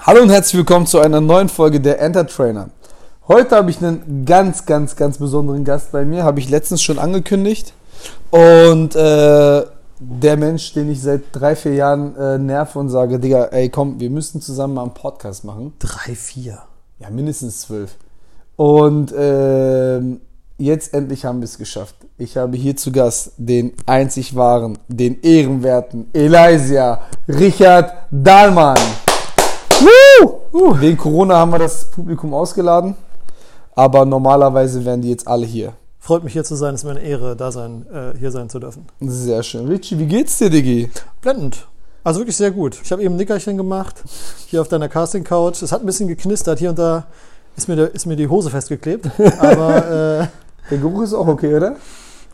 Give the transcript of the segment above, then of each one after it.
Hallo und herzlich willkommen zu einer neuen Folge der Enter Trainer. Heute habe ich einen ganz, ganz, ganz besonderen Gast bei mir, habe ich letztens schon angekündigt. Und äh, der Mensch, den ich seit drei, vier Jahren äh, nerve und sage, Digga, ey komm, wir müssen zusammen mal einen Podcast machen. Drei, vier. Ja, mindestens zwölf. Und ähm, jetzt endlich haben wir es geschafft. Ich habe hier zu Gast den einzig wahren, den ehrenwerten Elijah Richard Dahlmann. Woo! Wegen Corona haben wir das Publikum ausgeladen, aber normalerweise wären die jetzt alle hier. Freut mich hier zu sein, es ist mir eine Ehre, da sein, äh, hier sein zu dürfen. Sehr schön. Richie, wie geht's dir, Diggi? Blendend. Also wirklich sehr gut. Ich habe eben ein Nickerchen gemacht, hier auf deiner Casting-Couch. Es hat ein bisschen geknistert, hier und da ist mir, der, ist mir die Hose festgeklebt. Aber äh, Der Geruch ist auch okay, oder?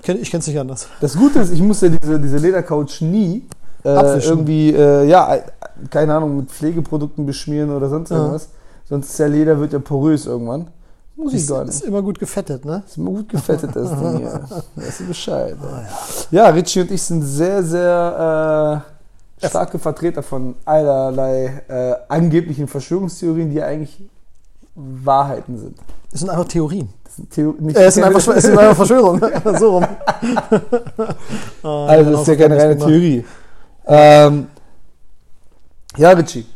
kenn, ich kenne es nicht anders. Das Gute ist, ich musste diese, diese Ledercouch nie äh, irgendwie, äh, ja, keine Ahnung, mit Pflegeprodukten beschmieren oder sonst Ja. irgendwas. Sonst ist ja Leder wird ja porös irgendwann. Muss ich Ist, gar nicht. ist immer gut gefettet, ne? Ist immer gut gefettet, das Ding hier. Weißt du Bescheid. ey. Ja, Richie und ich sind sehr, sehr äh, starke Vertreter von allerlei äh, angeblichen Verschwörungstheorien, die ja eigentlich Wahrheiten sind. Es sind einfach Theorien. Das sind, nicht Äh, es, sind einfach, es sind einfach Verschwörungen. so rum. Also, das ist ja keine reine Theorie. Ähm, ja, Richie.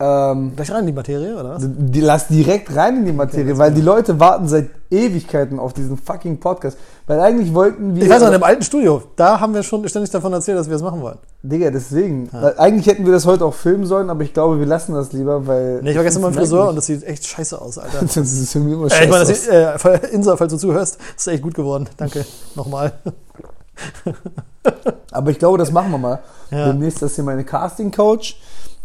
Ähm, Gleich rein in die Materie, oder was? die, lass direkt rein in die Materie, let's weil die Leute warten seit Ewigkeiten auf diesen fucking Podcast. Weil eigentlich wollten wir. Ich weiß noch, im alten Studio, da haben wir schon ständig davon erzählt, dass wir es machen wollen. Digga, deswegen. Weil eigentlich hätten wir das heute auch filmen sollen, aber ich glaube, wir lassen das lieber, weil. Nee, ich war gestern beim Friseur und das sieht echt scheiße aus, Alter. Das ist irgendwie immer Äh, scheiße. ich meine, das sieht, äh, falls- Insa, falls du zuhörst, ist echt gut geworden. Danke nochmal. aber ich glaube, das machen wir mal. Ja. Demnächst ist hier meine Casting-Couch.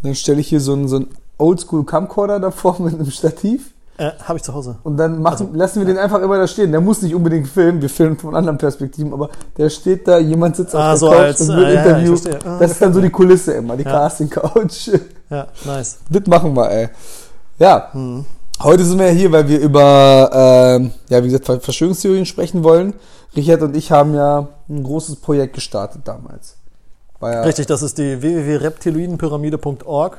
Dann stelle ich hier so einen, so einen Oldschool-Camcorder davor mit einem Stativ. Äh, Habe ich zu Hause. Und dann machen, Also, lassen wir den einfach immer da stehen. Der muss nicht unbedingt filmen, wir filmen von anderen Perspektiven, aber der steht da, jemand sitzt auf Ah, der so Couch als- und ah, wird ja, ja, ich interviewt. verstehe. Ah, das ist dann so die Kulisse immer, die Ja. Casting-Couch. Ja, nice. Das machen wir, ey. Ja, Hm. heute sind wir ja hier, weil wir über, ähm, ja, wie gesagt, Ver- Verschwörungstheorien sprechen wollen. Richard und ich haben ja ein großes Projekt gestartet damals. Richtig, das ist die www.reptiloidenpyramide.org.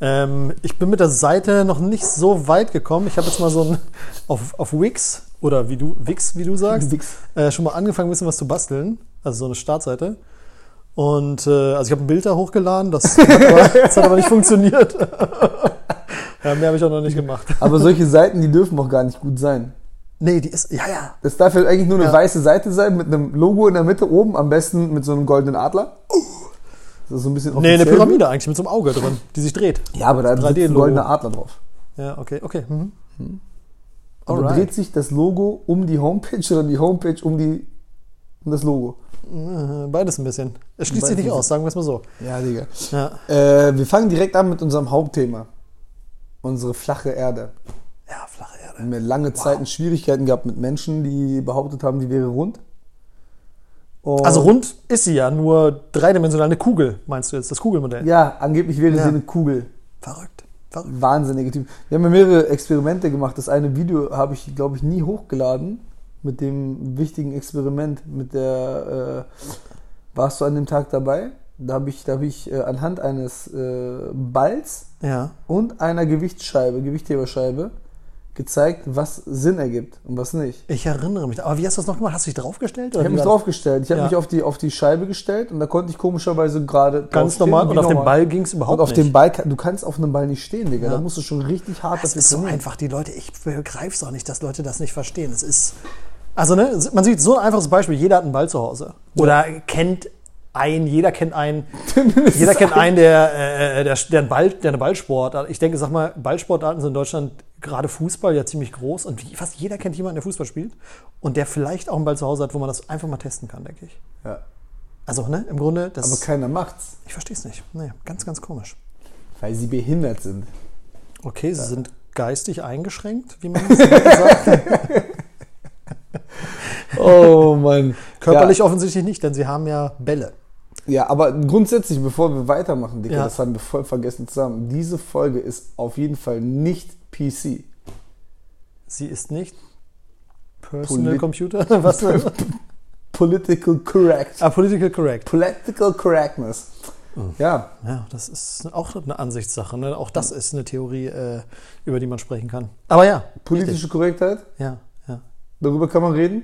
Ähm, ich bin mit der Seite noch nicht so weit gekommen. Ich habe jetzt mal so ein auf, auf Wix oder wie du Wix, wie du sagst, äh, schon mal angefangen, ein bisschen was zu basteln. Also so eine Startseite. Und äh, also ich habe ein Bild da hochgeladen, das hat aber, das hat aber nicht funktioniert. ja, mehr habe ich auch noch nicht gemacht. Aber solche Seiten, die dürfen auch gar nicht gut sein. Nee, die ist, ja, ja. Das darf ja eigentlich nur eine Ja. weiße Seite sein mit einem Logo in der Mitte oben, am besten mit so einem goldenen Adler. Das ist so ein bisschen Nee, eine. Pyramide eigentlich mit so einem Auge drin, die sich dreht. Ja, aber da sitzt ein 3D-Logo. goldener Adler drauf. Ja, okay, okay. Mhm. Aber Alright. dreht sich das Logo um die Homepage oder die Homepage um, die, um das Logo? Äh, Beides ein bisschen. Es schließt Beides sich nicht aus, sagen wir es mal so. Ja, Digga. Ja, Äh, wir fangen direkt an mit unserem Hauptthema. Unsere flache Erde. ja flache Erde. Wir haben ja lange Zeiten Schwierigkeiten gehabt mit Menschen, die behauptet haben, die wäre rund. Und Also rund ist sie ja, nur dreidimensional eine Kugel, meinst du jetzt, das Kugelmodell? Ja, angeblich wäre Ja. sie eine Kugel. Verrückt. Verrückt. Wahnsinnige Typ. Wir haben ja mehrere Experimente gemacht. Das eine Video habe ich, glaube ich, nie hochgeladen. Mit dem wichtigen Experiment, mit der, äh, warst du an dem Tag dabei? Da habe ich, da hab ich äh, anhand eines äh, Balls Ja. und einer Gewichtsscheibe, Gewichtheberscheibe, gezeigt, was Sinn ergibt und was nicht. Ich erinnere mich. Aber wie hast du das noch gemacht? Hast du dich draufgestellt? Ich habe mich draufgestellt. Ich habe Ja. mich auf die, auf die Scheibe gestellt und da konnte ich komischerweise gerade Ganz normal. Und auf dem normal. Ball ging es überhaupt Und auf nicht. dem Ball, du kannst auf einem Ball nicht stehen, Digga. Ja. Da musst du schon richtig hart das dafür ist so trainieren. einfach. Die Leute, ich begreife es auch nicht, dass Leute das nicht verstehen. Es ist. Also, ne, man sieht so ein einfaches Beispiel. Jeder hat einen Ball zu Hause. Oder kennt einen, jeder kennt einen. Jeder kennt einen, der, äh, der, der, einen Ball, der eine Ballsportart. Ich denke, sag mal, Ballsportarten sind in Deutschland gerade Fußball ja ziemlich groß und fast jeder kennt jemanden, der Fußball spielt und der vielleicht auch einen Ball zu Hause hat, wo man das einfach mal testen kann, denke ich. Ja. Also, ne, im Grunde, das Aber keiner macht's, ich verstehe es nicht. Nee, ganz, ganz komisch. weil sie behindert sind. Okay, sie sind geistig eingeschränkt, wie man das sagt. Oh Mann. Körperlich offensichtlich nicht, denn sie haben ja Bälle. Ja, aber grundsätzlich, bevor wir weitermachen, Digga, Ja. das haben wir voll vergessen zusammen. Diese Folge ist auf jeden Fall nicht PC. Sie ist nicht Personal Polit- Computer. Was? Political correct. ah, political correct. Political correctness. Ja, Ja, das ist auch eine Ansichtssache. Ne? Auch das ist eine Theorie, äh, über die man sprechen kann. Aber ja, politische Korrektheit, ja, ja. darüber kann man reden.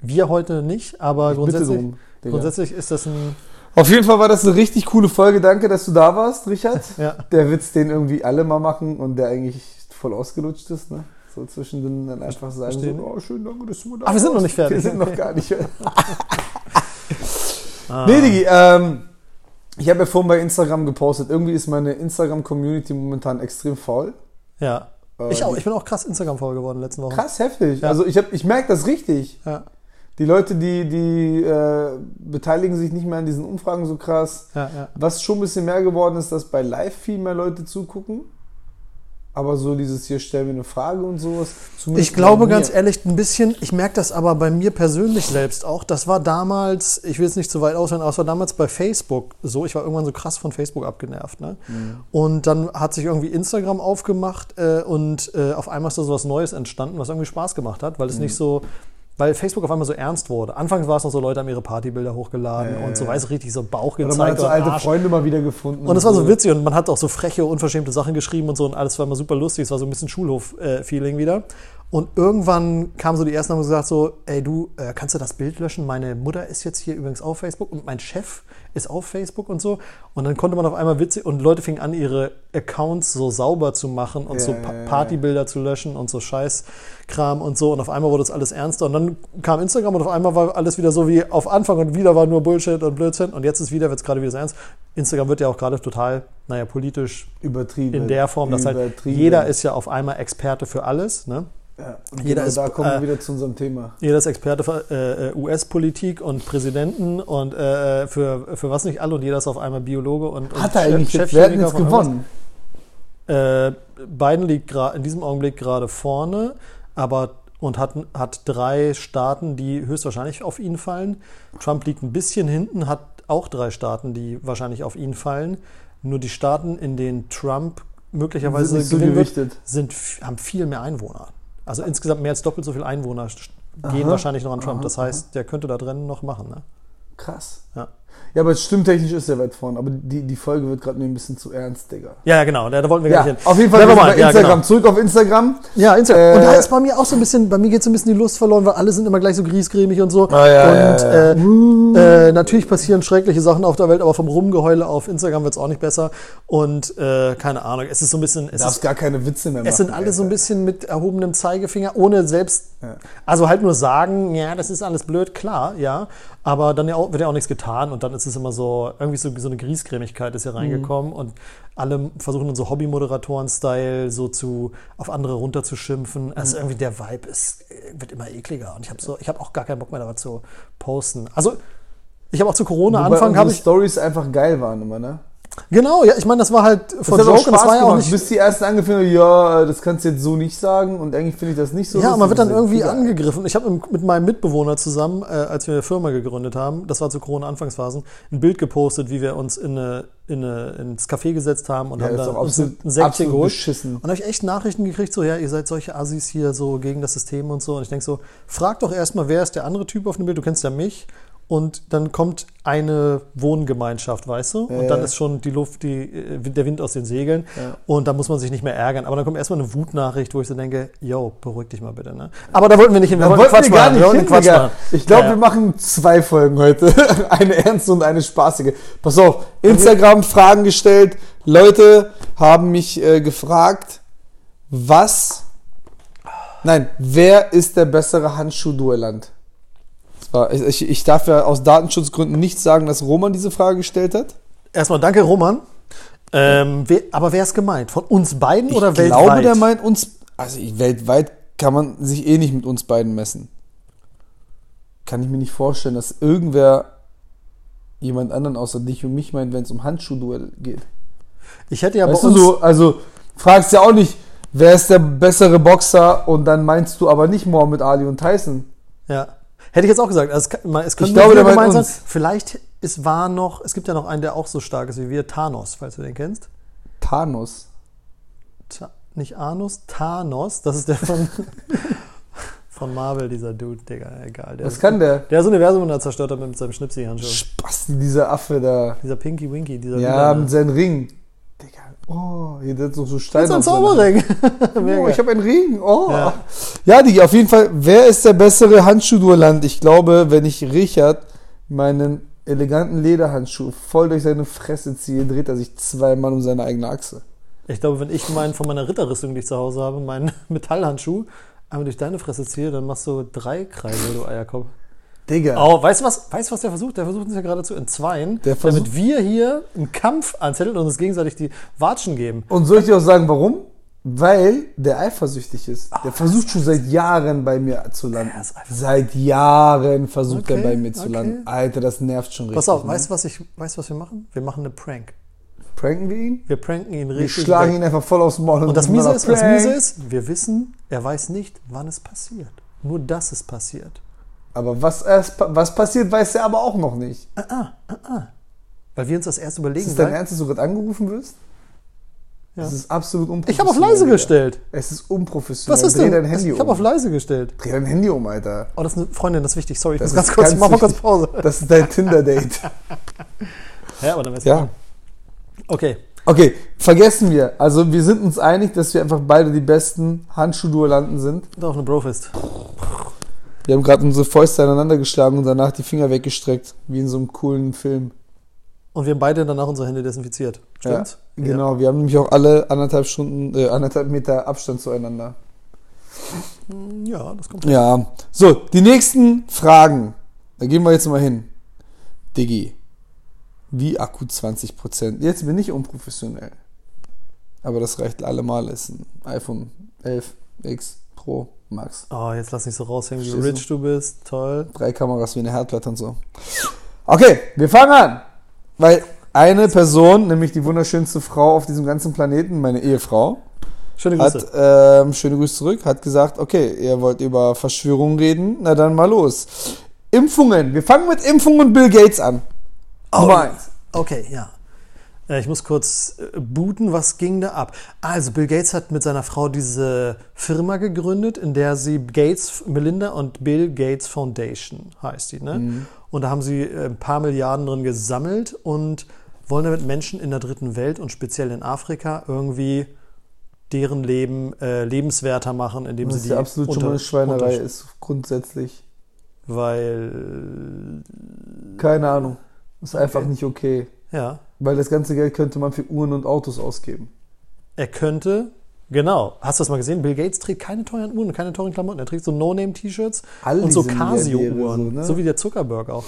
Wir heute nicht, aber Ich grundsätzlich, drum, grundsätzlich ist das ein. Auf jeden Fall war das eine richtig coole Folge. Danke, dass du da warst, Richard. Ja. Der Witz, den irgendwie alle mal machen und der eigentlich voll ausgelutscht ist, ne? So zwischendrin dann einfach sagen, Verstehe. so, oh, schön, danke, dass du mal da Ah, wir sind warst. noch nicht fertig. Wir sind noch gar nicht fertig. Ah. Nee, Digi, ähm, ich habe ja vorhin bei Instagram gepostet, irgendwie ist meine Instagram-Community momentan extrem faul. Ja. Äh, Ich auch. Ich bin auch krass Instagram voll geworden den letzten Wochen. Krass heftig. Ja. Also ich, hab- ich merke das richtig. Ja, Die Leute, die, die äh, beteiligen sich nicht mehr an diesen Umfragen so krass. ja, ja. Was schon ein bisschen mehr geworden ist, dass bei Live viel mehr Leute zugucken. Aber so dieses hier, stellen wir eine Frage und sowas. Ich glaube ganz ehrlich ein bisschen, ich merke das aber bei mir persönlich selbst auch. Das war damals, ich will jetzt nicht zu weit ausholen, aber es war damals bei Facebook so. Ich war irgendwann so krass von Facebook abgenervt. Ne? Mhm. Und dann hat sich irgendwie Instagram aufgemacht äh, und äh, auf einmal ist da so was Neues entstanden, was irgendwie Spaß gemacht hat, weil es Mhm. nicht so. Weil Facebook auf einmal so ernst wurde. Anfangs war es noch so, Leute haben ihre Partybilder hochgeladen Ja, und so, weiß ich, richtig so Bauch Oder man gezeigt. hat so und alte Arsch. Freunde mal wieder gefunden. Und es war so witzig und man hat auch so freche, unverschämte Sachen geschrieben und so und alles war immer super lustig. Es war so ein bisschen Schulhof-Feeling wieder. Und irgendwann kamen so die ersten haben gesagt so, ey du, äh, kannst du das Bild löschen? Meine Mutter ist jetzt hier übrigens auf Facebook und mein Chef ist auf Facebook und so. Und dann konnte man auf einmal witzig und Leute fingen an, ihre Accounts so sauber zu machen und Ja, so Pa-. Partybilder zu löschen und so Scheißkram und so. Und auf einmal wurde es alles ernster. Und dann kam Instagram und auf einmal war alles wieder so wie auf Anfang und wieder war nur Bullshit und Blödsinn. Und jetzt ist wieder, wird es gerade wieder so ernst. Instagram wird ja auch gerade total, naja, politisch Übertrieben. in der Form, dass halt jeder ist ja auf einmal Experte für alles. Ne? Ja. Und jeder genau ist, da kommen wir äh, wieder zu unserem Thema. Jeder ist Experte für äh, äh, US-Politik und Präsidenten und äh, für, für was nicht alle und jeder ist auf einmal Biologe und, und Hat er eigentlich Chef- jetzt, wer jetzt gewonnen? Äh, Biden liegt in diesem Augenblick gerade vorne, aber und hat, hat drei Staaten, die höchstwahrscheinlich auf ihn fallen. Trump liegt ein bisschen hinten, hat auch drei Staaten, die wahrscheinlich auf ihn fallen. Nur die Staaten, in denen Trump möglicherweise Sind so wird, sind, haben viel mehr Einwohner. Also insgesamt mehr als doppelt so viele Einwohner gehen Aha. wahrscheinlich noch an Trump. Aha, Das heißt, der könnte da drin noch machen. Ne? Krass. Ja. Ja, aber stimmtechnisch ist er weit vorne. Aber die, die Folge wird gerade mir ein bisschen zu ernst, Digga. Ja, ja, genau. Da, da wollten wir Ja, gar nicht hin. auf jeden Fall bei mind. Ja, Instagram. genau. Zurück auf Instagram. Ja, Instagram. Äh, und da ist bei mir auch so ein bisschen, bei mir geht so ein bisschen die Lust verloren, weil alle sind immer gleich so griesgrämig und so. Ah, ja, und Äh, äh, natürlich passieren schreckliche Sachen auf der Welt, aber vom Rumgeheule auf Instagram wird es auch nicht besser. Und äh, keine Ahnung, es ist so ein bisschen, es, Du darfst ist, gar keine Witze mehr machen. es sind alle so ein bisschen mit erhobenem Zeigefinger, ohne selbst, also halt nur sagen, ja, das ist alles blöd, klar, ja. Aber dann wird ja auch nichts getan und dann ist es immer so, irgendwie so, so eine Griesgrämigkeit ist hier reingekommen und alle versuchen dann so Hobby-Moderatoren-Style so zu, auf andere runterzuschimpfen. Also irgendwie der Vibe ist, äh, wird immer ekliger und ich habe so, ich habe auch gar keinen Bock mehr dazu zu posten. Also, ich habe auch zu Corona Wobei Anfang unsere habe ich, Stories einfach geil waren immer, ne? Genau, ja, ich meine, das war halt von Joke und das war ja auch nicht, bis die ersten angefangen haben, ja, das kannst du jetzt so nicht sagen und eigentlich finde ich das nicht so Ja, man wird dann irgendwie egal. angegriffen. Ich habe mit meinem Mitbewohner zusammen, äh, als wir eine Firma gegründet haben, das war zu Corona-Anfangsphasen, ein Bild gepostet, wie wir uns in eine, in eine, ins Café gesetzt haben und Ja, haben da uns ein absolut, Säckchen geholt. beschissen. Und habe ich echt Nachrichten gekriegt, so, ja, ihr seid solche Assis hier so gegen das System und so. Und ich denke so, frag doch erstmal, wer ist der andere Typ auf dem Bild? Du kennst ja mich. Und dann kommt eine Wohngemeinschaft, weißt du? Und dann ist schon die Luft, die, äh, der Wind aus den Segeln. Und da muss man sich nicht mehr ärgern. Aber dann kommt erstmal eine Wutnachricht, wo ich so denke, yo, beruhig dich mal bitte. Ne? Aber da wollten wir nicht hin. Wir wollten Quatsch wir gar machen. nicht Wir hin, Quatsch machen. Ich glaube, Ja, wir machen zwei Folgen heute. eine ernste und eine spaßige. Pass auf, Instagram Fragen gestellt. Leute haben mich äh, gefragt, was... Nein, wer ist der bessere Handschuh-Duellant? Ich, ich, ich darf ja aus Datenschutzgründen nicht sagen, dass Roman diese Frage gestellt hat. Erstmal danke, Roman. Ähm, wer, aber wer ist gemeint? Von uns beiden Ich oder weltweit? glaube, der meint uns, also ich, weltweit kann man sich eh nicht mit uns beiden messen. Kann ich mir nicht vorstellen, dass irgendwer jemand anderen außer dich und mich meint, wenn es um Handschuhduell geht. ich hätte ja weißt bei du uns, so, also fragst ja auch nicht, wer ist der bessere Boxer und dann meinst du aber nicht Mohammed Ali und Tyson. Ja. Hätte ich jetzt auch gesagt. Also es, kann, es können Ich glaube, der gemeint sein. Vielleicht ist war noch, es gibt ja noch einen, der auch so stark ist wie wir, Thanos, falls du den kennst. Thanos. Ta nicht Anus, Thanos, das ist der von, Von Marvel, dieser Dude, Digga, egal. Der Was kann der? Der das Universum da zerstört hat mit seinem Schnipsi-Handschuh. Spasti, dieser Affe da. Dieser Pinky Winky, dieser Ja, Lila- mit seinem Ring. Digga, oh, hier noch so Steine. Das ist ein Zauberring. Oh, ich habe einen Ring. Oh. Ja, Ja. Digi, auf jeden Fall, wer ist der bessere Handschuhduellant? Ich glaube, wenn ich Richard meinen eleganten Lederhandschuh voll durch seine Fresse ziehe, dreht er sich zweimal um seine eigene Achse. Ich glaube, wenn ich meinen von meiner Ritterrüstung, die ich zu Hause habe, meinen Metallhandschuh einmal durch deine Fresse ziehe, dann machst du drei Kreise, du Eierkopf. Digga. Oh, weißt du was? Weißt was der versucht? Der versucht uns ja gerade zu entzweien, damit wir hier einen Kampf anzetteln und uns gegenseitig die Watschen geben. Und soll ich dir auch sagen, warum? Weil der eifersüchtig ist. Der versucht schon seit Jahren bei mir zu landen. Seit Jahren versucht Okay, er bei mir zu okay. landen. Alter, das nervt schon richtig. Pass auf, ne? weißt du, was ich, weißt du, was wir machen? Wir machen eine Prank. Pranken wir ihn? Wir pranken ihn Wir richtig. schlagen weg. ihn einfach voll aufs Maul. Und das machen Miese ist, das. Miese ist, wir wissen, er weiß nicht, wann es passiert. Nur, dass es passiert. Aber was, erst, was passiert, weiß er aber auch noch nicht. Weil wir uns das erst überlegen. Ist es dein Ernst, dass du gerade angerufen wirst? Ja. Das ist absolut ich unprofessionell. habe auf leise gestellt. Es ist unprofessionell. Was ist Dreh denn? dein Handy ich habe um. auf leise gestellt. Dreh dein Handy um, Alter. Oh, das ist eine Freundin, das ist wichtig. Sorry, ich Das muss ganz kurz, ganz mach mal kurz. Pause. Das ist dein Tinder-Date. Ja, aber dann weiß ja. Okay. Okay, vergessen wir. Also wir sind uns einig, dass wir einfach beide die besten Handschuhduellanten sind. Da auf eine Brofist. Wir haben gerade unsere Fäuste aneinander geschlagen und danach die Finger weggestreckt, wie in so einem coolen Film. Und wir haben beide danach unsere Hände desinfiziert. Stimmt's? Ja, genau, wir haben nämlich auch alle anderthalb Stunden, äh, anderthalb Meter Abstand zueinander. Ja, ja das kommt. Ja. So, die nächsten Fragen. Da gehen wir jetzt mal hin. Diggi. Wie Akku 20%? Jetzt bin ich unprofessionell. Aber das reicht allemal. Ist ein iPhone 11 X Pro Max. Oh, jetzt lass nicht so raushängen, wie rich du bist. Toll. Drei Kameras wie eine Herdplatte und so. Okay, wir fangen an. Weil eine Person, nämlich die wunderschönste Frau auf diesem ganzen Planeten, meine Ehefrau, Schöne Grüße. hat, ähm, schöne Grüße zurück, hat gesagt, okay, ihr wollt über Verschwörungen reden, na dann mal los. Impfungen. Wir fangen mit Impfungen und Bill Gates an. Nummer eins. Okay, ja. Äh, Ich muss kurz äh, booten, was ging da ab? Also, Bill Gates hat mit seiner Frau diese Firma gegründet, in der sie Gates, Melinda und Bill Gates Foundation heißt die. Ne? Und da haben sie äh, ein paar Milliarden drin gesammelt und wollen damit Menschen in der dritten Welt und speziell in Afrika irgendwie deren Leben äh, lebenswerter machen, indem Das sie die ja absolut schon mal eine unter- Schweinerei unter- ist, grundsätzlich. Weil, Keine Ahnung. Ist einfach Okay. nicht okay. ja, Weil das ganze Geld könnte man für Uhren und Autos ausgeben. Er könnte, genau, hast du das mal gesehen? Bill Gates trägt keine teuren Uhren und keine teuren Klamotten. Er trägt so No-Name-T-Shirts und so Casio-Uhren. So, so, ne? wie der Zuckerberg auch.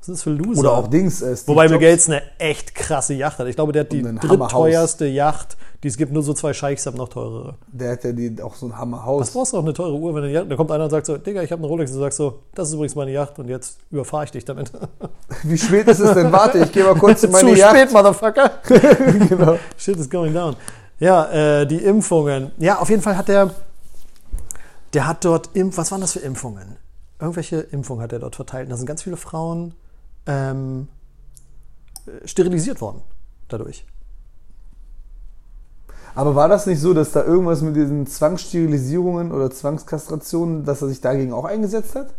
Was ist das für Loser? Oder auch Dings. Äh, Wobei Bill. Gates eine echt krasse Yacht hat. Ich glaube, der hat die drittteuerste Yacht, die es gibt. Nur so zwei Scheichs haben noch teurere. Der hat ja die, auch so ein Was Hammerhaus. brauchst du auch eine teure Uhr, wenn du eine Yacht, da kommt einer und sagt so, Digga, ich habe eine Rolex. Und du sagst so, das ist übrigens meine Yacht und jetzt überfahre ich dich damit. Wie spät ist es denn? Warte, ich gehe mal kurz in meine Zu Yacht. spät, Motherfucker. genau. Shit is going down. Ja, äh, die Impfungen. Ja, auf jeden Fall hat der, der hat dort Impf, was waren das für Impfungen? Irgendwelche Impfungen hat er dort verteilt. Und da sind ganz viele Frauen ähm, äh, sterilisiert worden dadurch. Aber war das nicht so, dass da irgendwas mit diesen Zwangssterilisierungen oder Zwangskastrationen, dass er sich dagegen auch eingesetzt hat?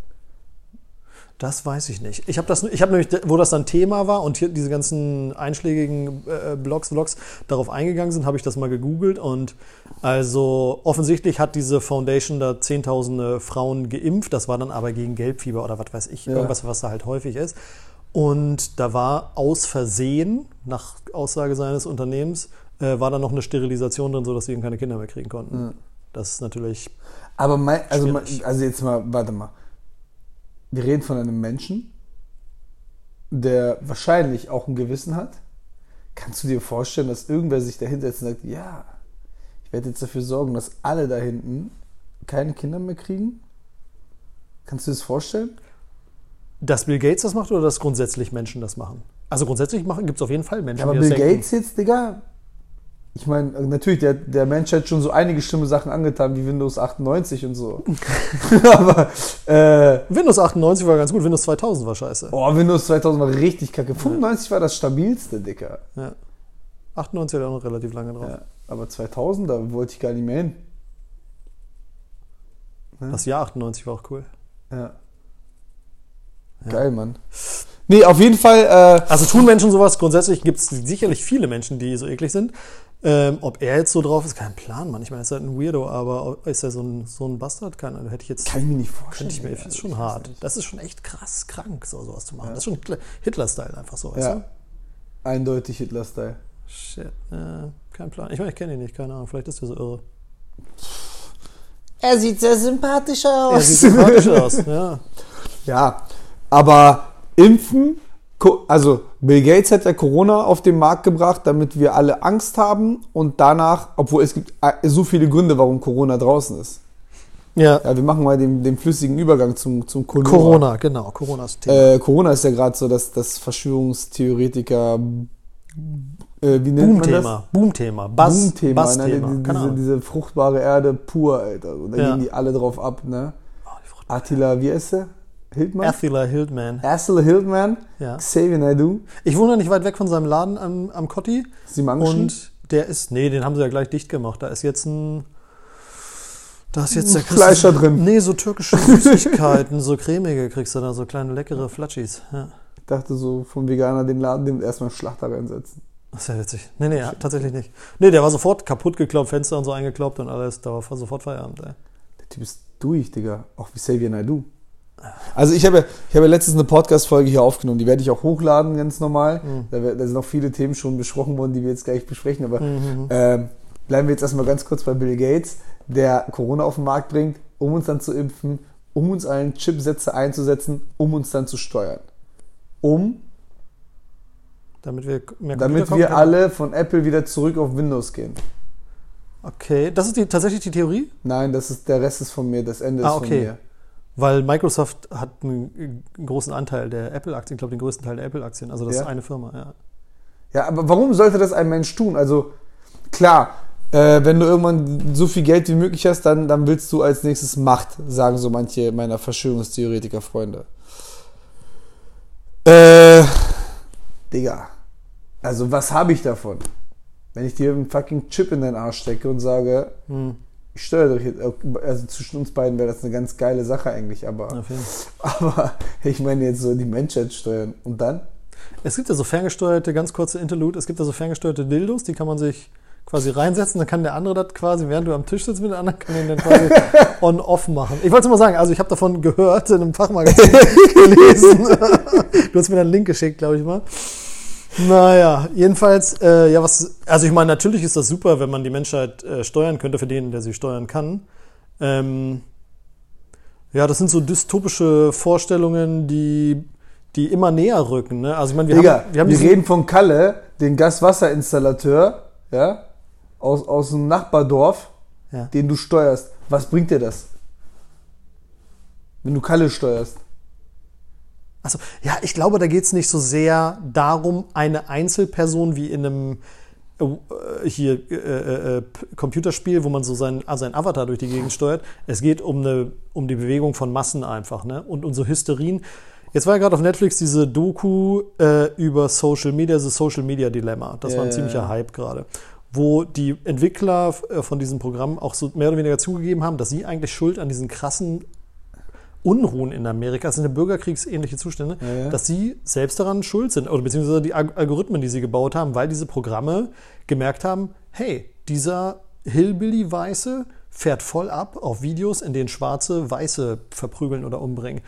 Das weiß ich nicht. Ich habe das, ich habe nämlich, wo das dann Thema war und hier diese ganzen einschlägigen äh, Blogs, Vlogs darauf eingegangen sind, habe ich das mal gegoogelt und also offensichtlich hat diese Foundation da zehntausende Frauen geimpft. Das war dann aber gegen Gelbfieber oder was weiß ich, Ja. irgendwas, was da halt häufig ist. Und da war aus Versehen, nach Aussage seines Unternehmens, äh, war da noch eine Sterilisation drin, sodass sie eben keine Kinder mehr kriegen konnten. Das ist natürlich Aber mein, also, Schwierig. also jetzt mal, warte mal. Wir reden von einem Menschen, der wahrscheinlich auch ein Gewissen hat. Kannst du dir vorstellen, dass irgendwer sich da hinsetzt und sagt, ja, ich werde jetzt dafür sorgen, dass alle da hinten keine Kinder mehr kriegen? Kannst du dir das vorstellen? Dass Bill Gates das macht oder dass grundsätzlich Menschen das machen? Also grundsätzlich gibt es auf jeden Fall Menschen, Ja, aber die Bill das denken. Gates jetzt, Digga, ich meine, natürlich, der, der Mensch hat schon so einige schlimme Sachen angetan, wie Windows 98 und so. aber, äh, Windows 98 war ganz gut, Windows 2000 war scheiße. oh, Windows 2000 war richtig kacke. 95 war das stabilste, Digga. Ja. 98 hat er auch noch relativ lange drauf. Ja, aber 2000, da wollte ich gar nicht mehr hin. Das Jahr 98 war auch cool. Ja. Geil, Mann. Nee, auf jeden Fall. Äh, Also tun Menschen sowas? Grundsätzlich gibt es sicherlich viele Menschen, die so eklig sind. Ähm, ob er jetzt so drauf ist, kein Plan, Mann. Ich meine, er ist halt ein Weirdo, aber ist er so ein, so ein Bastard? Keine Ahnung, hätte ich jetzt. kann ich mir nicht vorstellen. Könnte ich mir, das ist schon hart. Das ist schon echt krass krank, so sowas zu machen. Das ist schon Hitler- Hitler-Style einfach so, weißt Ja. du? Eindeutig Hitler-Style. Shit, äh, kein Plan. Ich meine, ich kenne ihn nicht, keine Ahnung. Vielleicht ist er so irre. Er sieht sehr sympathisch aus. Er sieht sympathisch aus, ja. Ja, aber impfen, also Bill Gates hat ja Corona auf den Markt gebracht, damit wir alle Angst haben und danach, obwohl es gibt äh, so viele Gründe, warum Corona draußen ist. Ja, Ja, wir machen mal den, den flüssigen Übergang zum, zum Corona. Corona, genau. Corona ist Thema. Äh, Corona ist ja gerade so, dass das Verschwörungstheoretiker, äh, wie nennt man das? Boom-Thema. Boom-Thema. Boom-Thema, ne? Buzz-Thema. Die- Keine diese, diese fruchtbare Erde pur, Alter. Da Ja. gehen die alle drauf ab, ne? Oh, Attila, wie heißt der? Hildmann? Attila Hildman. Attila Hildmann, Ja. Xavier Naidoo, Ich wohne nicht weit weg von seinem Laden am, am Kotti. Sie Manchen. Und der ist, nee, den haben sie ja gleich dicht gemacht. Da ist jetzt ein, da ist jetzt der Fleisch da drin. Nee, so türkische Süßigkeiten, so cremige kriegst du da, so kleine leckere Flatschis. Ja. Ich dachte so vom Veganer den Laden, dem erstmal einen Schlachter reinsetzen. Das ist ja witzig. Nee, nee, ja, tatsächlich nicht. Nee, der war sofort kaputt gekloppt, Fenster und so eingekloppt und alles. Da war sofort Feierabend, ey. Der Typ ist durch, Digga. Auch wie Xavier Naidoo. Also ich habe, ja- ich habe ja letztens eine Podcast-Folge hier aufgenommen, die werde ich auch hochladen, ganz normal. Da, wär- da sind auch viele Themen schon besprochen worden, die wir jetzt gleich besprechen, aber ähm, bleiben wir jetzt erstmal ganz kurz bei Bill Gates, der Corona auf den Markt bringt, um uns dann zu impfen, um uns allen Chipsätze einzusetzen, um uns dann zu steuern. Um, Damit wir mehr damit wir alle von Apple wieder zurück auf Windows gehen. Okay, das ist die, tatsächlich die Theorie? Nein, das ist, der Rest ist von mir, das Ende Ah, ist okay. von mir. Weil Microsoft hat einen, einen großen Anteil der Apple-Aktien, ich glaube den größten Teil der Apple-Aktien. Also das Ja. ist eine Firma, ja. Ja, aber warum sollte das ein Mensch tun? Also, klar, äh, wenn du irgendwann so viel Geld wie möglich hast, dann, dann willst du als nächstes Macht, sagen so manche meiner Verschwörungstheoretiker-Freunde. Äh, Digga. Also, was habe ich davon? Wenn ich dir einen fucking Chip in deinen Arsch stecke und sage, Hm, ich steuere dich jetzt, also zwischen uns beiden wäre das eine ganz geile Sache eigentlich, aber, aber ich meine jetzt so die Menschheit steuern. Und dann? Es gibt ja so ferngesteuerte, ganz kurze Interlude, es gibt ja so ferngesteuerte Dildos, die kann man sich quasi reinsetzen, dann kann der andere das quasi, während du am Tisch sitzt mit dem anderen, kann den dann quasi on-off machen. Ich wollte es mal sagen, also ich habe davon gehört, in einem Fachmagazin gelesen. du hast mir dann einen Link geschickt, glaube ich mal. Naja, jedenfalls, äh, ja, was, also ich meine, natürlich ist das super, wenn man die Menschheit äh, steuern könnte, für den, der sie steuern kann. Ähm, ja, das sind so dystopische Vorstellungen, die, die immer näher rücken. Ne? Also ich meine, wir Digga, haben, wir haben wir reden von Kalle, den Gaswasserinstallateur, ja, aus, aus dem Nachbardorf, Ja. den du steuerst. Was bringt dir das? Wenn du Kalle steuerst. Also, ja, ich glaube, da geht es nicht so sehr darum, eine Einzelperson wie in einem äh, hier äh, äh, äh, Computerspiel, wo man so sein, ah, sein Avatar durch die Gegend steuert. Es geht um, eine, um die Bewegung von Massen einfach, ne? Und unsere Hysterien. Jetzt war ja gerade auf Netflix diese Doku äh, über Social Media, das Social Media Dilemma. Das war ein ziemlicher. Hype gerade. Wo die Entwickler äh, von diesem Programm auch so mehr oder weniger zugegeben haben, dass sie eigentlich schuld an diesen krassen Unruhen in Amerika, das sind ja bürgerkriegsähnliche Zustände, Ja, ja. dass sie selbst daran schuld sind oder beziehungsweise die Alg- Algorithmen, die sie gebaut haben, weil diese Programme gemerkt haben, hey, dieser Hillbilly-Weiße fährt voll ab auf Videos, in denen Schwarze Weiße verprügeln oder umbringen.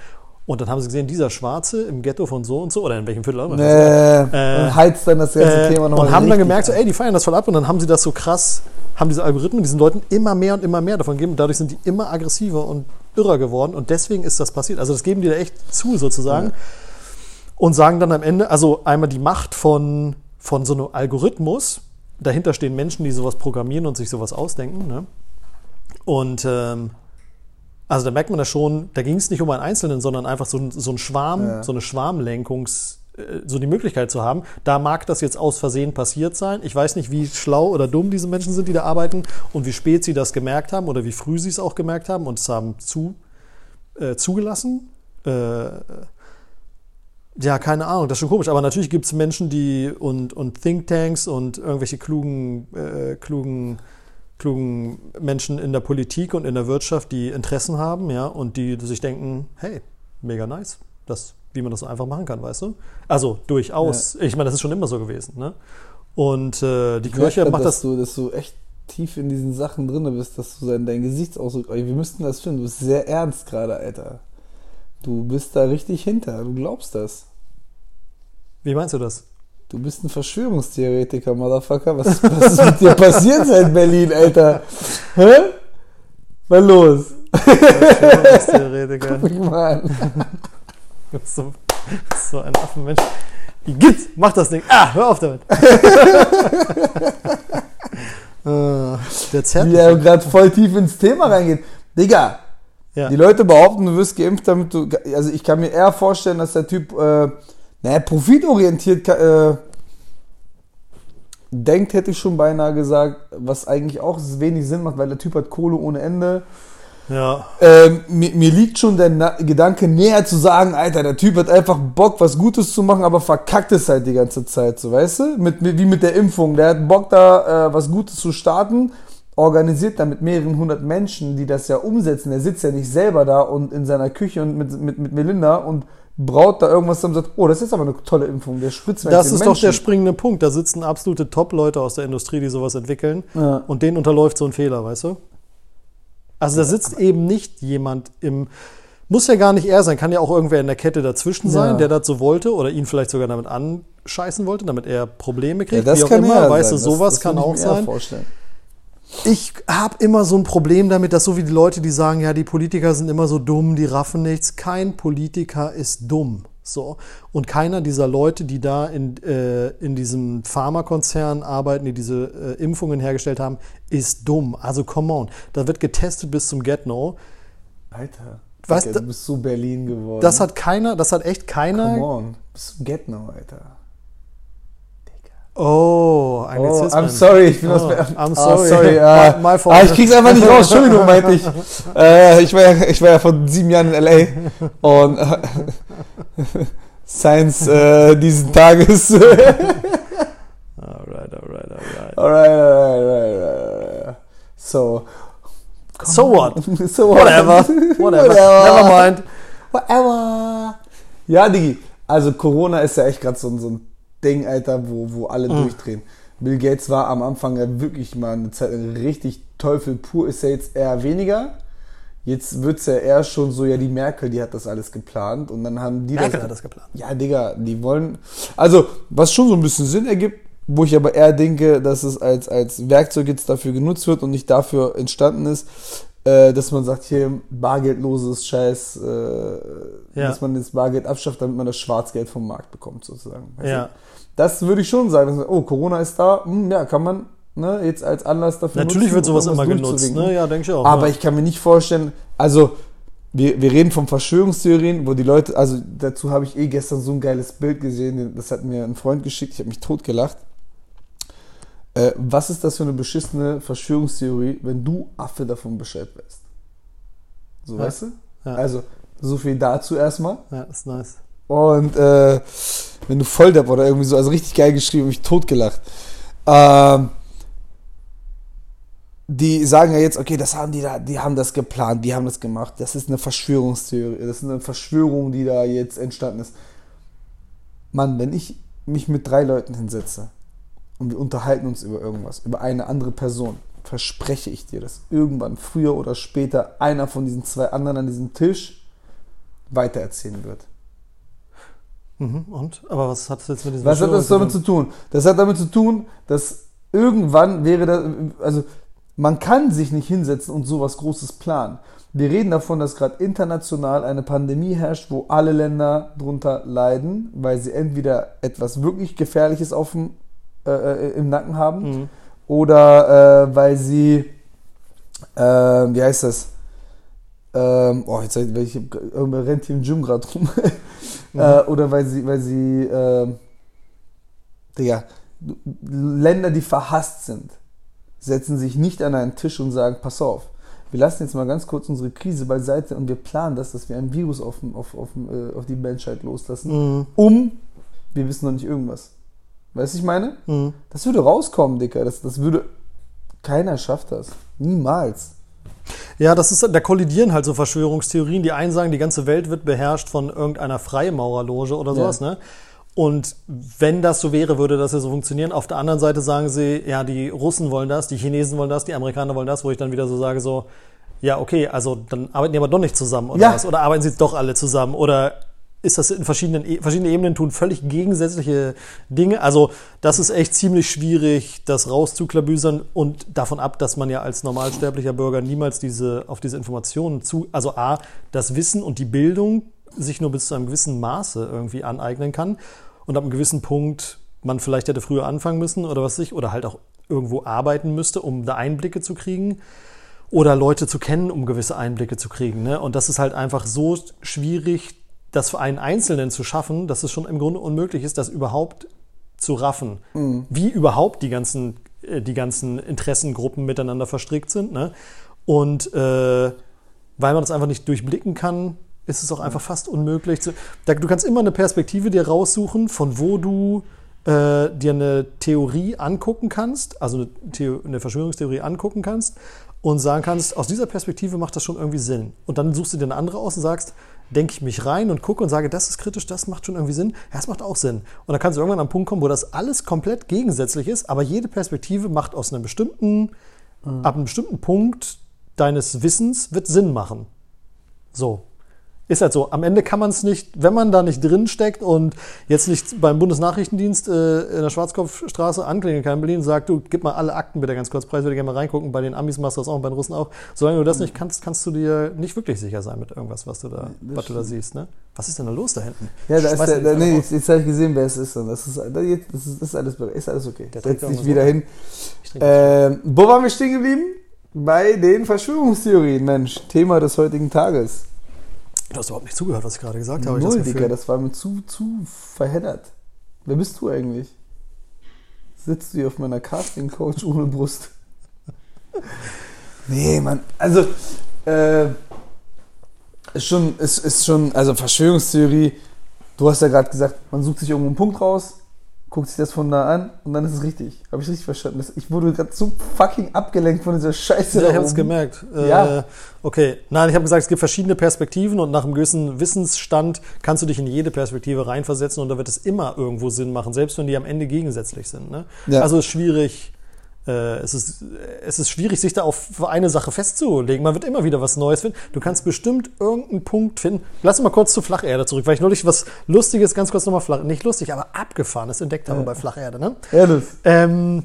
Und dann haben sie gesehen, dieser Schwarze im Ghetto von so und so oder in welchem Viertel auch immer. Äh, und heizt dann das ganze Äh, Thema nochmal und haben dann gemerkt, so, ey, die feiern das voll ab und dann haben sie das so krass, haben diese Algorithmen diesen Leuten immer mehr und immer mehr davon gegeben. Dadurch sind die immer aggressiver und irrer geworden und deswegen ist das passiert. Also das geben die da echt zu sozusagen und sagen dann am Ende, also einmal die Macht von, von so einem Algorithmus, dahinter stehen Menschen, die sowas programmieren und sich sowas ausdenken. Ne? Und ähm, also da merkt man das schon, da ging es nicht um einen Einzelnen, sondern einfach so, ein- so ein Schwarm, Ja. so eine Schwarmlenkungs, so die Möglichkeit zu haben. Da mag das jetzt aus Versehen passiert sein. Ich weiß nicht, wie schlau oder dumm diese Menschen sind, die da arbeiten und wie spät sie das gemerkt haben oder wie früh sie es auch gemerkt haben und es haben zu, äh, zugelassen. Äh, ja, keine Ahnung, das ist schon komisch. Aber natürlich gibt es Menschen, die und, und Thinktanks und irgendwelche klugen, äh, klugen, klugen Menschen in der Politik und in der Wirtschaft, die Interessen haben, ja, und die sich denken, hey, mega nice, das, wie man das so einfach machen kann, weißt du? Also durchaus. Ich meine, das ist schon immer so gewesen, ne? Und äh, die Ich Kirche macht dass das. Du, dass du echt tief in diesen Sachen drin bist, dass du dein, dein Gesichtsausdruck. Ey, wir müssten das finden. Du bist sehr ernst gerade, Alter. Du bist da richtig hinter. Du glaubst das. Wie meinst du das? Du bist ein Verschwörungstheoretiker, Motherfucker. Was, was ist mit dir passiert seit Berlin, Alter? Hä? Was los? Verschwörungstheoretiker. Guck mich mal an. So, so ein Affenmensch. Igitt, mach das Ding. Ah, hör auf damit. Äh, der zerrt Wie er gerade voll tief ins Thema reingeht. Digga, Ja. die Leute behaupten, du wirst geimpft, damit du. Also ich kann mir eher vorstellen, dass der Typ, äh, naja, profitorientiert äh, denkt, hätte ich schon beinahe gesagt, was eigentlich auch wenig Sinn macht, weil der Typ hat Kohle ohne Ende. Ja. Ähm, mir, mir liegt schon der Na Gedanke näher zu sagen, Alter, der Typ hat einfach Bock, was Gutes zu machen, aber verkackt es halt die ganze Zeit, so weißt du? Mit, mit, wie mit der Impfung. Der hat Bock, da äh, was Gutes zu starten, organisiert da mit mehreren hundert Menschen, die das ja umsetzen. Der sitzt ja nicht selber da und in seiner Küche und mit, mit, mit Melinda und braut da irgendwas zusammen und sagt, oh, das ist aber eine tolle Impfung, der spritzt Das ist doch der Menschen. springende Punkt. Da sitzen absolute Top-Leute aus der Industrie, die sowas entwickeln. Ja. Und denen unterläuft so ein Fehler, weißt du? Also da sitzt eben nicht jemand im. Muss ja gar nicht er sein, kann ja auch irgendwer in der Kette dazwischen sein, Ja. der das so wollte oder ihn vielleicht sogar damit anscheißen wollte, damit er Probleme Ja, kriegt. das wie auch kann immer, weißt sein. du, sowas das, das kann auch sein. Vorstellen. Ich habe immer so ein Problem damit, dass so wie die Leute, die sagen, ja, die Politiker sind immer so dumm, die raffen nichts. Kein Politiker ist dumm. So. Und keiner dieser Leute, die da in, äh, in diesem Pharmakonzern arbeiten, die diese äh, Impfungen hergestellt haben, ist dumm. Also come on. Da wird getestet bis zum Get-No. Alter, da- du bist so Berlin geworden. Das hat keiner, das hat echt keiner. Come on, bist du get now, Alter. Oh, Oh, Anglizismen. I'm sorry, ich bin Oh, aus I'm Ah, sorry. sorry ah, My- my fault. ah, ich krieg's einfach nicht raus, Entschuldigung, meinte ich. Äh, ich, war ja, ich war ja vor sieben Jahren in L.A. und äh, Science äh, diesen Tages. alright, Alright, alright, alright. alright, alright, alright. So. So what? so what? Whatever. Whatever. Never mind. Whatever. Ja, Digi. Also Corona ist ja echt gerade so, so ein Ding, Alter, wo, wo alle Mhm. durchdrehen. Bill Gates war am Anfang ja wirklich mal eine Zeit richtig Teufel pur, ist ja jetzt eher weniger. Jetzt wird's ja eher schon so, ja, die Merkel, die hat das alles geplant und dann haben die Merkel das. hat das geplant. Ja, Digga, die wollen. Also, was schon so ein bisschen Sinn ergibt, wo ich aber eher denke, dass es als, als Werkzeug jetzt dafür genutzt wird und nicht dafür entstanden ist, äh, dass man sagt, hier bargeldloses Scheiß, äh, Ja. dass man das Bargeld abschafft, damit man das Schwarzgeld vom Markt bekommt, sozusagen. Weißt Ja. Das würde ich schon sagen. Oh, Corona ist da, hm, ja, kann man ne, jetzt als Anlass dafür Natürlich nutzen, wird sowas immer genutzt. Ne? Ja, denke ich auch. Aber ja. ich kann mir nicht vorstellen, also wir, wir reden von Verschwörungstheorien, wo die Leute, also dazu habe ich eh gestern so ein geiles Bild gesehen, das hat mir ein Freund geschickt, ich habe mich totgelacht. Äh, was ist das für eine beschissene Verschwörungstheorie, wenn du Affe davon Bescheid weißt? So, Ja. weißt du? Ja. Also, so viel dazu erstmal. ja, ist nice. Und äh, wenn du Volldepp oder irgendwie so, also richtig geil geschrieben, hab ich totgelacht. Ähm, die sagen ja jetzt, okay, das haben die da, die haben das geplant, die haben das gemacht. Das ist eine Verschwörungstheorie, das ist eine Verschwörung, die da jetzt entstanden ist. Mann, wenn ich mich mit drei Leuten hinsetze und wir unterhalten uns über irgendwas, über eine andere Person, verspreche ich dir, dass irgendwann, früher oder später, einer von diesen zwei anderen an diesem Tisch weitererzählen wird. Mhm. Und? Aber was hat das jetzt mit diesem Was hat das damit zu tun? Das hat damit zu tun, dass irgendwann wäre das, also man kann sich nicht hinsetzen und sowas Großes planen. Wir reden davon, dass gerade international eine Pandemie herrscht, wo alle Länder drunter leiden, weil sie entweder etwas wirklich Gefährliches auf dem, äh, äh, im Nacken haben Mhm. oder äh, weil sie, äh, wie heißt das? Ähm, oh, jetzt weil ich irgendwer rennt hier im Gym gerade rum. äh, oder weil sie, weil sie, äh, Digga, Länder, die verhasst sind, setzen sich nicht an einen Tisch und sagen, pass auf, wir lassen jetzt mal ganz kurz unsere Krise beiseite und wir planen das, dass wir ein Virus auf, auf, auf, äh, auf die Menschheit loslassen, Mhm. um, wir wissen noch nicht irgendwas. Weißt du, ich meine? Mhm. Das würde rauskommen, Dicker. Das, das würde Keiner schafft das. Niemals. Ja, das ist, da kollidieren halt so Verschwörungstheorien. Die einen sagen, die ganze Welt wird beherrscht von irgendeiner Freimaurerloge oder sowas, Ja. ne? Und wenn das so wäre, würde das ja so funktionieren. Auf der anderen Seite sagen sie, ja, die Russen wollen das, die Chinesen wollen das, die Amerikaner wollen das, wo ich dann wieder so sage, so, ja, okay, also dann arbeiten die aber doch nicht zusammen oder Ja. was? Oder arbeiten sie doch alle zusammen? Oder ist das in verschiedenen, E- verschiedene Ebenen tun völlig gegensätzliche Dinge? Also, das ist echt ziemlich schwierig, das rauszuklabüsern und davon ab, dass man ja als normalsterblicher Bürger niemals diese, auf diese Informationen zu, also A, das Wissen und die Bildung sich nur bis zu einem gewissen Maße irgendwie aneignen kann und ab einem gewissen Punkt man vielleicht hätte früher anfangen müssen oder was weiß ich, oder halt auch irgendwo arbeiten müsste, um da Einblicke zu kriegen oder Leute zu kennen, um gewisse Einblicke zu kriegen. Ne? Und das ist halt einfach so schwierig, das für einen Einzelnen zu schaffen, dass es schon im Grunde unmöglich ist, das überhaupt zu raffen. Wie überhaupt die ganzen, äh, die ganzen Interessengruppen miteinander verstrickt sind. Ne? Und äh, weil man das einfach nicht durchblicken kann, ist es auch einfach fast unmöglich. Zu, da, du kannst immer eine Perspektive dir raussuchen, von wo du äh, dir eine Theorie angucken kannst, also eine, Theo eine Verschwörungstheorie angucken kannst und sagen kannst, aus dieser Perspektive macht das schon irgendwie Sinn. Und dann suchst du dir eine andere aus und sagst, denke ich mich rein und gucke und sage, das ist kritisch, das macht schon irgendwie Sinn. Ja, das macht auch Sinn. Und dann kannst du irgendwann am Punkt kommen, wo das alles komplett gegensätzlich ist, aber jede Perspektive macht aus einem bestimmten, ab einem bestimmten Punkt deines Wissens wird Sinn machen. So. Ist halt so. Am Ende kann man es nicht, wenn man da nicht drin steckt und jetzt nicht beim Bundesnachrichtendienst äh, in der Schwarzkopfstraße anklingeln kann in Berlin sagt, du gib mal alle Akten bitte ganz kurz preis, würde gerne mal reingucken. Bei den Amis machst du das auch, bei den Russen auch. Solange du das nicht kannst, kannst du dir nicht wirklich sicher sein mit irgendwas, was du da, das was du da siehst. Ne? Was ist denn da los da hinten? Ja, da ist der, der, nee, jetzt, jetzt habe ich gesehen, wer es ist. Und das ist, das ist, das ist alles, ist alles okay. Der Setz dich auch wieder hin. Ähm, wo waren wir stehen geblieben? Bei den Verschwörungstheorien, Mensch. Thema des heutigen Tages. Du hast überhaupt nicht zugehört, was ich gerade gesagt habe. Null, Gefühl. das war mir zu, zu verheddert. Wer bist du eigentlich? Sitzt du hier auf meiner Casting-Coach ohne Brust? nee, Mann. Also, äh, ist schon, ist, ist schon, also Verschwörungstheorie, du hast ja gerade gesagt, man sucht sich irgendwo einen Punkt raus, guckt sich das von da an und dann ist es richtig. Habe ich richtig verstanden? Ich wurde gerade so fucking abgelenkt von dieser Scheiße. Ja, ich habe es gemerkt. Äh, Ja. Okay. Nein, ich habe gesagt, es gibt verschiedene Perspektiven und nach einem gewissen Wissensstand kannst du dich in jede Perspektive reinversetzen und da wird es immer irgendwo Sinn machen, selbst wenn die am Ende gegensätzlich sind. Ne? Ja. Also es ist schwierig. Äh, es, ist, es ist schwierig, sich da auf eine Sache festzulegen. Man wird immer wieder was Neues finden. Du kannst bestimmt irgendeinen Punkt finden. Lass mal kurz zur Flacherde zurück, weil ich neulich was Lustiges, ganz kurz nochmal flach, nicht lustig, aber abgefahrenes entdeckt habe bei Flacherde. Ne? Ehrlich. Ähm,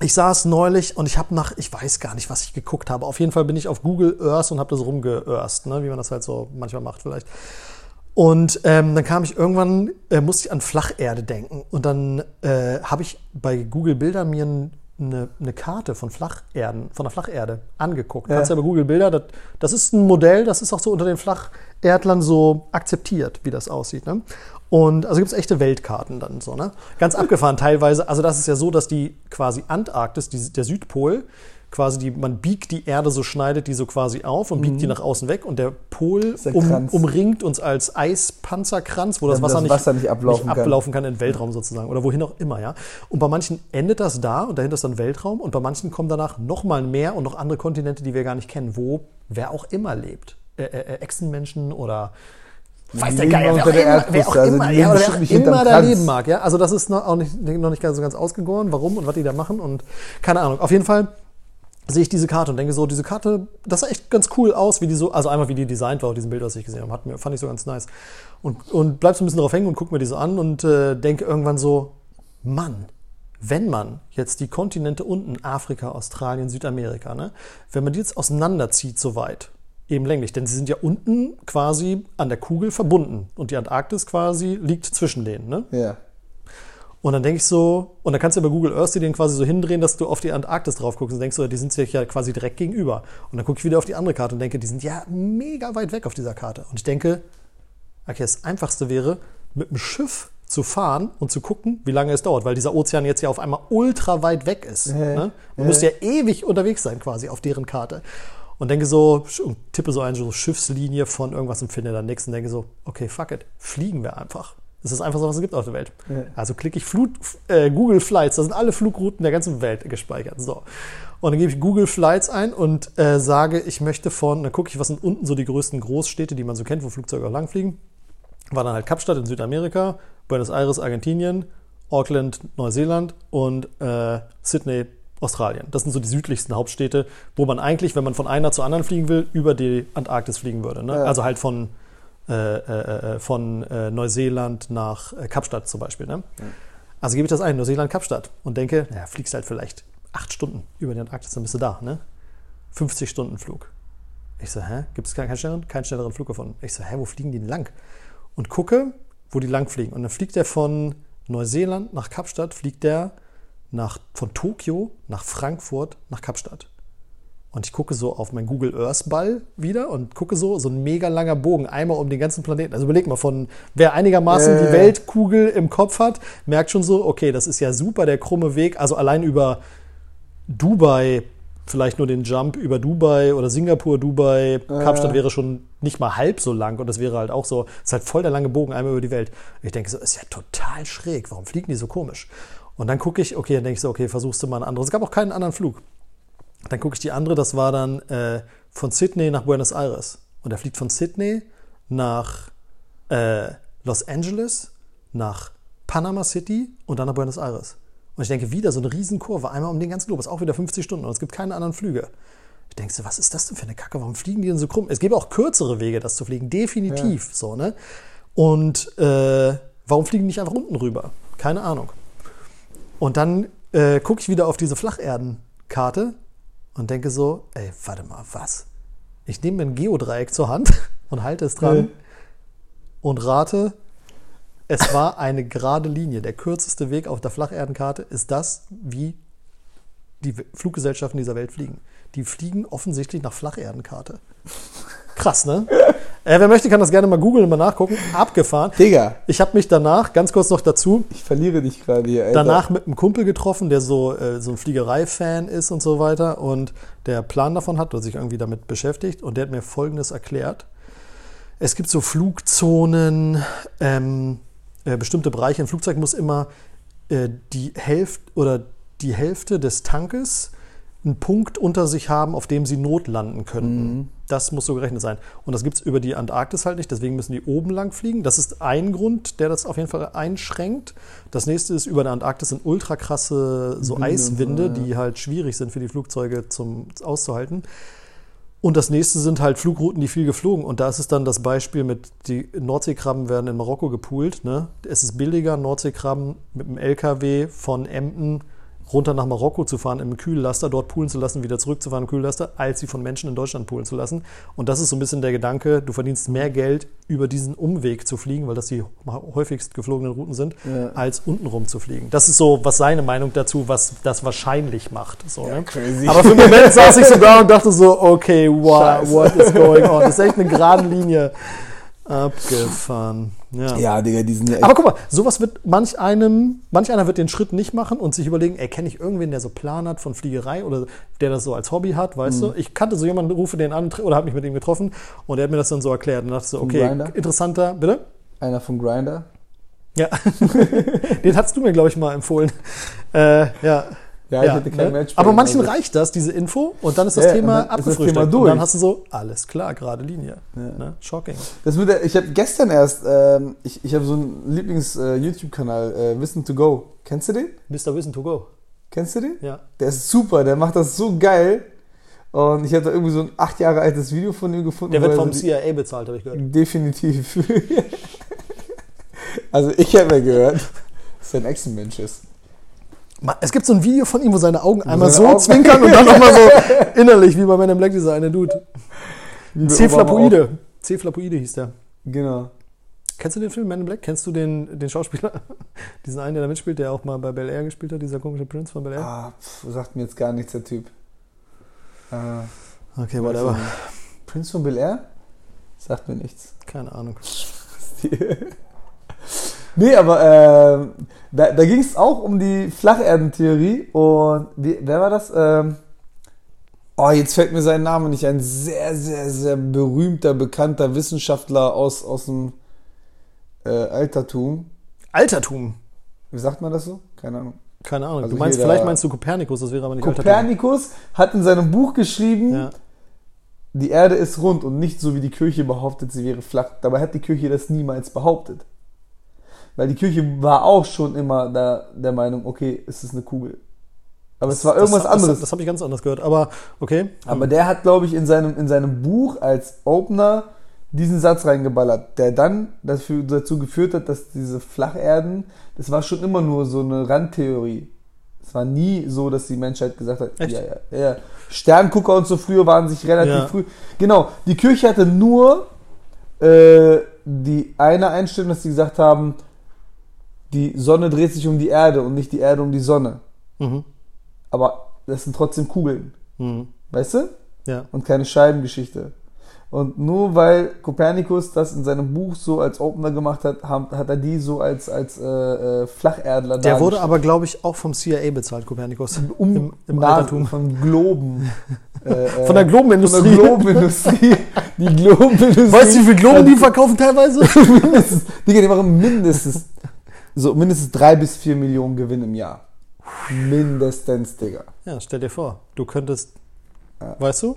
ich saß neulich und ich habe nach, ich weiß gar nicht, was ich geguckt habe. Auf jeden Fall bin ich auf Google Earth und habe das rumgeörst, ne? wie man das halt so manchmal macht vielleicht. Und ähm, dann kam ich irgendwann, äh, musste ich an Flacherde denken. Und dann äh, habe ich bei Google Bilder mir ein, eine, eine Karte von Flacherden, von der Flacherde angeguckt. Ja. Kannst ja bei Google Bilder, das, das ist ein Modell, das ist auch so unter den Flacherdlern so akzeptiert, wie das aussieht. Ne? Und also gibt es echte Weltkarten dann so, ne? Ganz abgefahren teilweise. Also das ist ja so, dass die quasi Antarktis, die, der Südpol, quasi die, man biegt die Erde so, schneidet die so quasi auf und biegt die nach außen weg und der Pol der um, umringt uns als Eispanzerkranz, wo das, Wasser, das nicht, Wasser nicht ablaufen nicht kann. ablaufen kann in den Weltraum sozusagen oder wohin auch immer, ja. Und bei manchen endet das da und dahinter ist dann Weltraum und bei manchen kommen danach noch mal mehr und noch andere Kontinente, die wir gar nicht kennen, wo wer auch immer lebt. Äh, äh, äh, Echsenmenschen oder weiß der Geier, wer unter auch der immer, wer auch also immer, ja, wer auch nicht immer da leben mag, ja. Also das ist noch, auch nicht, noch nicht ganz, so ganz ausgegoren, warum und was die da machen und keine Ahnung. Auf jeden Fall sehe ich diese Karte und denke so, diese Karte, das sah echt ganz cool aus, wie die so, also einmal wie die designt war auf diesem Bild, was ich gesehen habe, hat fand ich so ganz nice. Und, und bleib so ein bisschen drauf hängen und guck mir die so an und äh, denke irgendwann so, Mann, wenn man jetzt die Kontinente unten, Afrika, Australien, Südamerika, ne, wenn man die jetzt auseinanderzieht so weit, eben länglich, denn sie sind ja unten quasi an der Kugel verbunden und die Antarktis quasi liegt zwischen denen, ne? Ja. Und dann denke ich so, und dann kannst du ja bei Google Earth den quasi so hindrehen, dass du auf die Antarktis drauf guckst und denkst so, die sind sich ja quasi direkt gegenüber. Und dann gucke ich wieder auf die andere Karte und denke, die sind ja mega weit weg auf dieser Karte. Und ich denke, okay, das Einfachste wäre, mit dem Schiff zu fahren und zu gucken, wie lange es dauert, weil dieser Ozean jetzt ja auf einmal ultra weit weg ist. Ja, ne? Man ja. müsste ja ewig unterwegs sein quasi auf deren Karte. Und denke so, und tippe so eine so Schiffslinie von irgendwas und finde dann nichts und denke so, okay, fuck it, fliegen wir einfach. Das ist das Einfachste, was es gibt auf der Welt. Ja. Also klicke ich Flut, äh, Google Flights, da sind alle Flugrouten der ganzen Welt gespeichert. So. Und dann gebe ich Google Flights ein und äh, sage, ich möchte von, dann gucke ich, was sind unten so die größten Großstädte, die man so kennt, wo Flugzeuge auch langfliegen. War dann halt Kapstadt in Südamerika, Buenos Aires, Argentinien, Auckland, Neuseeland und äh, Sydney, Australien. Das sind so die südlichsten Hauptstädte, wo man eigentlich, wenn man von einer zur anderen fliegen will, über die Antarktis fliegen würde. Ne? Ja. Also halt von, äh, äh, äh, von äh, Neuseeland nach äh, Kapstadt zum Beispiel. Ne? Also gebe ich das ein, Neuseeland, Kapstadt und denke, naja, fliegst halt vielleicht acht Stunden über die Antarktis, dann bist du da. Ne? 50 Stunden Flug. Ich so, hä? Gibt es keinen schnelleren, keinen schnelleren Flug gefunden? Ich so, hä, wo fliegen die denn lang? Und gucke, wo die lang fliegen. Und dann fliegt der von Neuseeland nach Kapstadt, fliegt der nach, von Tokio nach Frankfurt nach Kapstadt. Und ich gucke so auf meinen Google Earth Ball wieder und gucke so, so ein mega langer Bogen, einmal um den ganzen Planeten. Also überleg mal, von wer einigermaßen Äh. die Weltkugel im Kopf hat, merkt schon so, okay, das ist ja super der krumme Weg. Also allein über Dubai, vielleicht nur den Jump über Dubai oder Singapur, Dubai, Kapstadt wäre schon nicht mal halb so lang und das wäre halt auch so, ist halt voll der lange Bogen einmal über die Welt. Und ich denke so, ist ja total schräg, warum fliegen die so komisch? Und dann gucke ich, okay, dann denke ich so, okay, versuchst du mal einen anderen. Es gab auch keinen anderen Flug. Dann gucke ich die andere, das war dann äh, von Sydney nach Buenos Aires. Und er fliegt von Sydney nach äh, Los Angeles, nach Panama City und dann nach Buenos Aires. Und ich denke, wieder so eine Riesenkurve, einmal um den ganzen Globus, auch wieder 50 Stunden und es gibt keine anderen Flüge. Ich denke so, was ist das denn für eine Kacke? Warum fliegen die denn so krumm? Es gäbe auch kürzere Wege, das zu fliegen, definitiv so, ne? Und äh, warum fliegen die nicht einfach unten rüber? Keine Ahnung. Und dann äh, gucke ich wieder auf diese Flacherdenkarte und denke so, ey, warte mal, was? Ich nehme mir ein Geodreieck zur Hand und halte es dran Ja. und rate, es war eine gerade Linie. Der kürzeste Weg auf der Flacherdenkarte ist das, wie die Fluggesellschaften dieser Welt fliegen. Die fliegen offensichtlich nach Flacherdenkarte. Krass, ne? Äh, wer möchte, kann das gerne mal googeln und mal nachgucken. Abgefahren. Digga, Ich habe mich danach, ganz kurz noch dazu, ich verliere dich gerade hier, Alter. danach mit einem Kumpel getroffen, der so, äh, so ein Fliegerei-Fan ist und so weiter und der Plan davon hat oder sich irgendwie damit beschäftigt und der hat mir Folgendes erklärt. Es gibt so Flugzonen, ähm, äh, bestimmte Bereiche. Ein Flugzeug muss immer äh, die Hälfte oder die Hälfte des Tankes einen Punkt unter sich haben, auf dem sie notlanden könnten. Das muss so gerechnet sein. Und das gibt es über die Antarktis halt nicht, deswegen müssen die oben lang fliegen. Das ist ein Grund, der das auf jeden Fall einschränkt. Das nächste ist, über der Antarktis sind ultra krasse so Winde Eiswinde, ja. die halt schwierig sind für die Flugzeuge zum auszuhalten. Und das nächste sind halt Flugrouten, die viel geflogen. Und da ist es dann das Beispiel mit, die Nordseekrabben werden in Marokko gepoolt. Ne? Es ist billiger, Nordseekrabben mit dem LKW von Emden runter nach Marokko zu fahren, im Kühllaster, dort poolen zu lassen, wieder zurückzufahren im Kühllaster, als sie von Menschen in Deutschland poolen zu lassen. Und das ist so ein bisschen der Gedanke, du verdienst mehr Geld, über diesen Umweg zu fliegen, weil das die häufigst geflogenen Routen sind, Ja. als untenrum zu fliegen. Das ist so, was seine Meinung dazu, was das wahrscheinlich macht. So, ne? crazy. Aber für einen Moment saß ich so da und dachte so, okay, wow, Scheiße. what is going on? Das ist echt eine gerade Linie. Abgefahren. Ja. Ja, Digga, die sind ja echt. Aber guck mal, sowas wird manch einem, manch einer wird den Schritt nicht machen und sich überlegen, ey, kenne ich irgendwen, der so Plan hat von Fliegerei oder der das so als Hobby hat, weißt Mhm. du? Ich kannte so jemanden, rufe den an oder habe mich mit ihm getroffen und er hat mir das dann so erklärt und dachte so, okay, Grindr? interessanter, bitte? Einer von Grinder. Ja. den hast du mir, glaube ich, mal empfohlen. Äh, ja. Ja, ich hätte kein ne? Match Aber manchen also. reicht das, diese Info, und dann ist das Ja, Thema dann ist das abgefrühstückt. Thema Und dann hast du so, alles klar, gerade Linie. Ne? Shocking. Das der- ich habe gestern erst, ähm, ich, ich habe so einen Lieblings-YouTube-Kanal, äh, Wissen to Go. Kennst du den? Mr. Wissen to go. Kennst du den? Ja. Der ist super, der macht das so geil. Und ich habe da irgendwie so ein acht Jahre altes Video von ihm gefunden. Der wird vom so CIA bezahlt, habe ich gehört. Definitiv. also ich habe ja gehört, dass er ein Echsenmensch ist. Es gibt so ein Video von ihm, wo seine Augen einmal so seine Augen- zwinkern und dann nochmal so innerlich, wie bei Man in Black dieser eine Dude. C-Flapoide. C-Flapoide hieß der. Genau. Kennst du den Film Man in Black? Kennst du den, den Schauspieler? Diesen einen, der da mitspielt, der auch mal bei Bel Air gespielt hat, dieser komische Prinz von Bel Air? Ah, pff, sagt mir jetzt gar nichts, der Typ. Ah, Okay, whatever. Prinz von Bel Air? Sagt mir nichts. Keine Ahnung. nee, aber ähm, da, da ging es auch um die Flacherdentheorie und wie, wer war das? Ähm, oh, jetzt fällt mir sein Name nicht ein. Sehr, sehr, sehr berühmter, bekannter Wissenschaftler aus, aus dem äh, Altertum. Altertum. Wie sagt man das so? Keine Ahnung. Keine Ahnung. Also du meinst, vielleicht meinst du Kopernikus, das wäre aber nicht Altertum. Kopernikus hat in seinem Buch geschrieben, Ja. die Erde ist rund und nicht so wie die Kirche behauptet, sie wäre flach. Dabei hat die Kirche das niemals behauptet. Weil die Kirche war auch schon immer da, der Meinung, okay, es ist eine Kugel. Aber es war irgendwas das, anderes. Das, das habe ich ganz anders gehört. Aber okay. Aber der hat, glaube ich, in seinem, in seinem Buch als Opener diesen Satz reingeballert, der dann dafür, dazu geführt hat, dass diese Flacherden, das war schon immer nur so eine Randtheorie. Es war nie so, dass die Menschheit gesagt hat, Echt? ja, ja, ja. Sterngucker und so früher waren sich relativ Ja. früh. Genau, die Kirche hatte nur äh, die eine Einstellung, dass sie gesagt haben, die Sonne dreht sich um die Erde und nicht die Erde um die Sonne. Mhm. Aber das sind trotzdem Kugeln. Mhm. Weißt du? Ja. und keine Scheibengeschichte. Und nur weil Kopernikus das in seinem Buch so als Opener gemacht hat, hat er die so als, als äh, äh, Flacherdler Der wurde aber, glaube ich, auch vom CIA bezahlt, Kopernikus. um, im, im Altertum. von Globen. äh, äh, Von der von der Globenindustrie. Globenindustrie. Die Globenindustrie. Weißt du, wie viele Globen die verkaufen teilweise? mindestens, Digga, die machen mindestens so mindestens drei bis vier Millionen Gewinn im Jahr. Mindestens, Digga. ja, stell dir vor, du könntest, Ja. weißt du?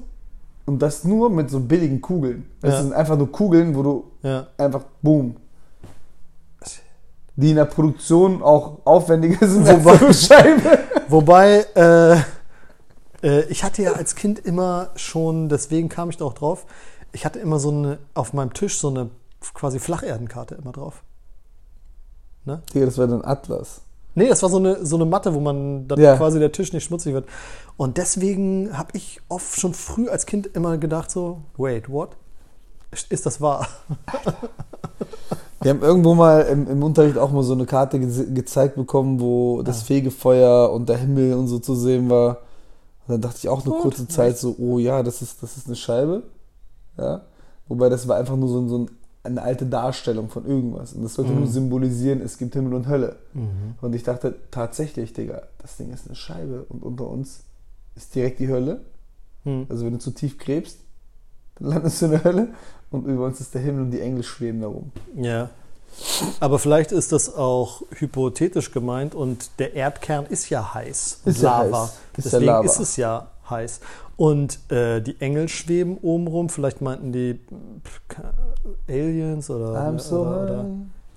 Und das nur mit so billigen Kugeln. Das Ja. sind einfach nur Kugeln, wo du Ja. einfach boom. Die in der Produktion auch aufwendiger sind als Wobei- eine Scheibe. Wobei, äh, äh, ich hatte ja als Kind immer schon, deswegen kam ich da auch drauf, ich hatte immer so eine, auf meinem Tisch so eine quasi Flacherdenkarte immer drauf. Digga, das war dann Atlas. Nee, das war so eine, so eine Matte, wo man dann Ja. quasi der Tisch nicht schmutzig wird. Und deswegen habe ich oft schon früh als Kind immer gedacht so, wait, what? Ist das wahr? Wir haben irgendwo mal im, im Unterricht auch mal so eine Karte ge gezeigt bekommen, wo das Ah. Fegefeuer und der Himmel und so zu sehen war. Und dann dachte ich auch eine Gut. kurze Zeit so, oh ja, das ist, das ist eine Scheibe. Ja. Wobei das war einfach nur so, so ein, eine alte Darstellung von irgendwas. Und das sollte Mhm. nur symbolisieren, es gibt Himmel und Hölle. Und ich dachte tatsächlich, Digga, das Ding ist eine Scheibe und unter uns ist direkt die Hölle. Hm. Also wenn du zu tief gräbst, dann landest du in der Hölle und über uns ist der Himmel und die Engel schweben darum. Ja. Aber vielleicht ist das auch hypothetisch gemeint und der Erdkern ist ja heiß. Ist ja Lava. heiß. Ist ja Deswegen Lava. ist es ja heiß. Und äh, die Engel schweben oben rum. Vielleicht meinten die Aliens oder, I'm so oder, oder.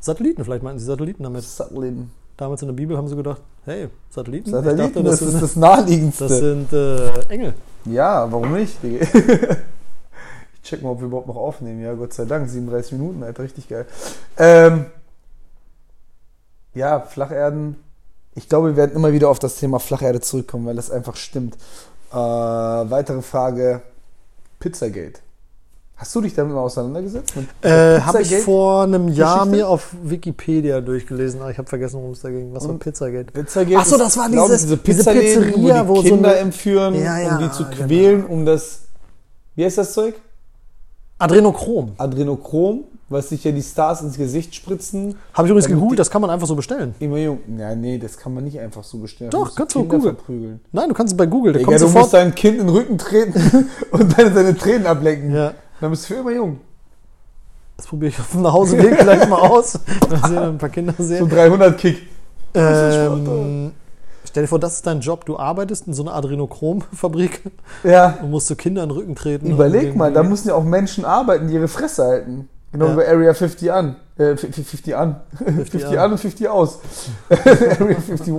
Satelliten. Vielleicht meinten sie Satelliten damit. Satelliten. Damals in der Bibel haben sie gedacht, hey, Satelliten? Satelliten, dachte, das, das, ist sind, das naheliegendste. das sind äh, Engel. ja, warum nicht, ich check mal, ob wir überhaupt noch aufnehmen. Ja, Gott sei Dank, 37 Minuten, Alter, richtig geil. Ähm, ja, Flacherden. Ich glaube, wir werden immer wieder auf das Thema Flacherde zurückkommen, weil das einfach stimmt. Äh, weitere Frage: Pizzagate. Hast du dich damit mal auseinandergesetzt? Äh, habe ich vor einem Jahr Geschichte? mir auf Wikipedia durchgelesen, aber ich habe vergessen, worum es da ging. Was war? Pizzagate? Pizzagate Ach so, ist, das war dieses- diese Pizzeria, wo die so Kinder eine- entführen, Ja, ja, um die zu genau. quälen, um das, wie heißt das Zeug? Adrenochrom. Adrenochrom, was sich ja die Stars ins Gesicht spritzen. Habe ich übrigens gegoogelt, das kann man einfach so bestellen. Immer jung. Ja, nee, das kann man nicht einfach so bestellen. Doch, musst kannst du googeln. verprügeln. Nein, du kannst es bei Google, da Digga, kommt du musst sofort. dein Kind in den Rücken treten und dann seine Tränen ablecken. Ja, Dann bist du für immer jung. das probiere ich auf dem Nachhauseweg gleich mal aus. Mal sehen, ein paar Kinder So sehen. 300 Kick. Ähm, stell dir vor, das ist dein Job. Du arbeitest in so einer Adrenochrom-Fabrik Ja. und musst so Kinder in den Rücken treten. Überleg mal, da müssen ja auch Menschen arbeiten, die ihre Fresse halten. Genau Ja. wie bei Area 50 an. Äh, 50 50 an. 50, an. an und 50 aus. Area 51.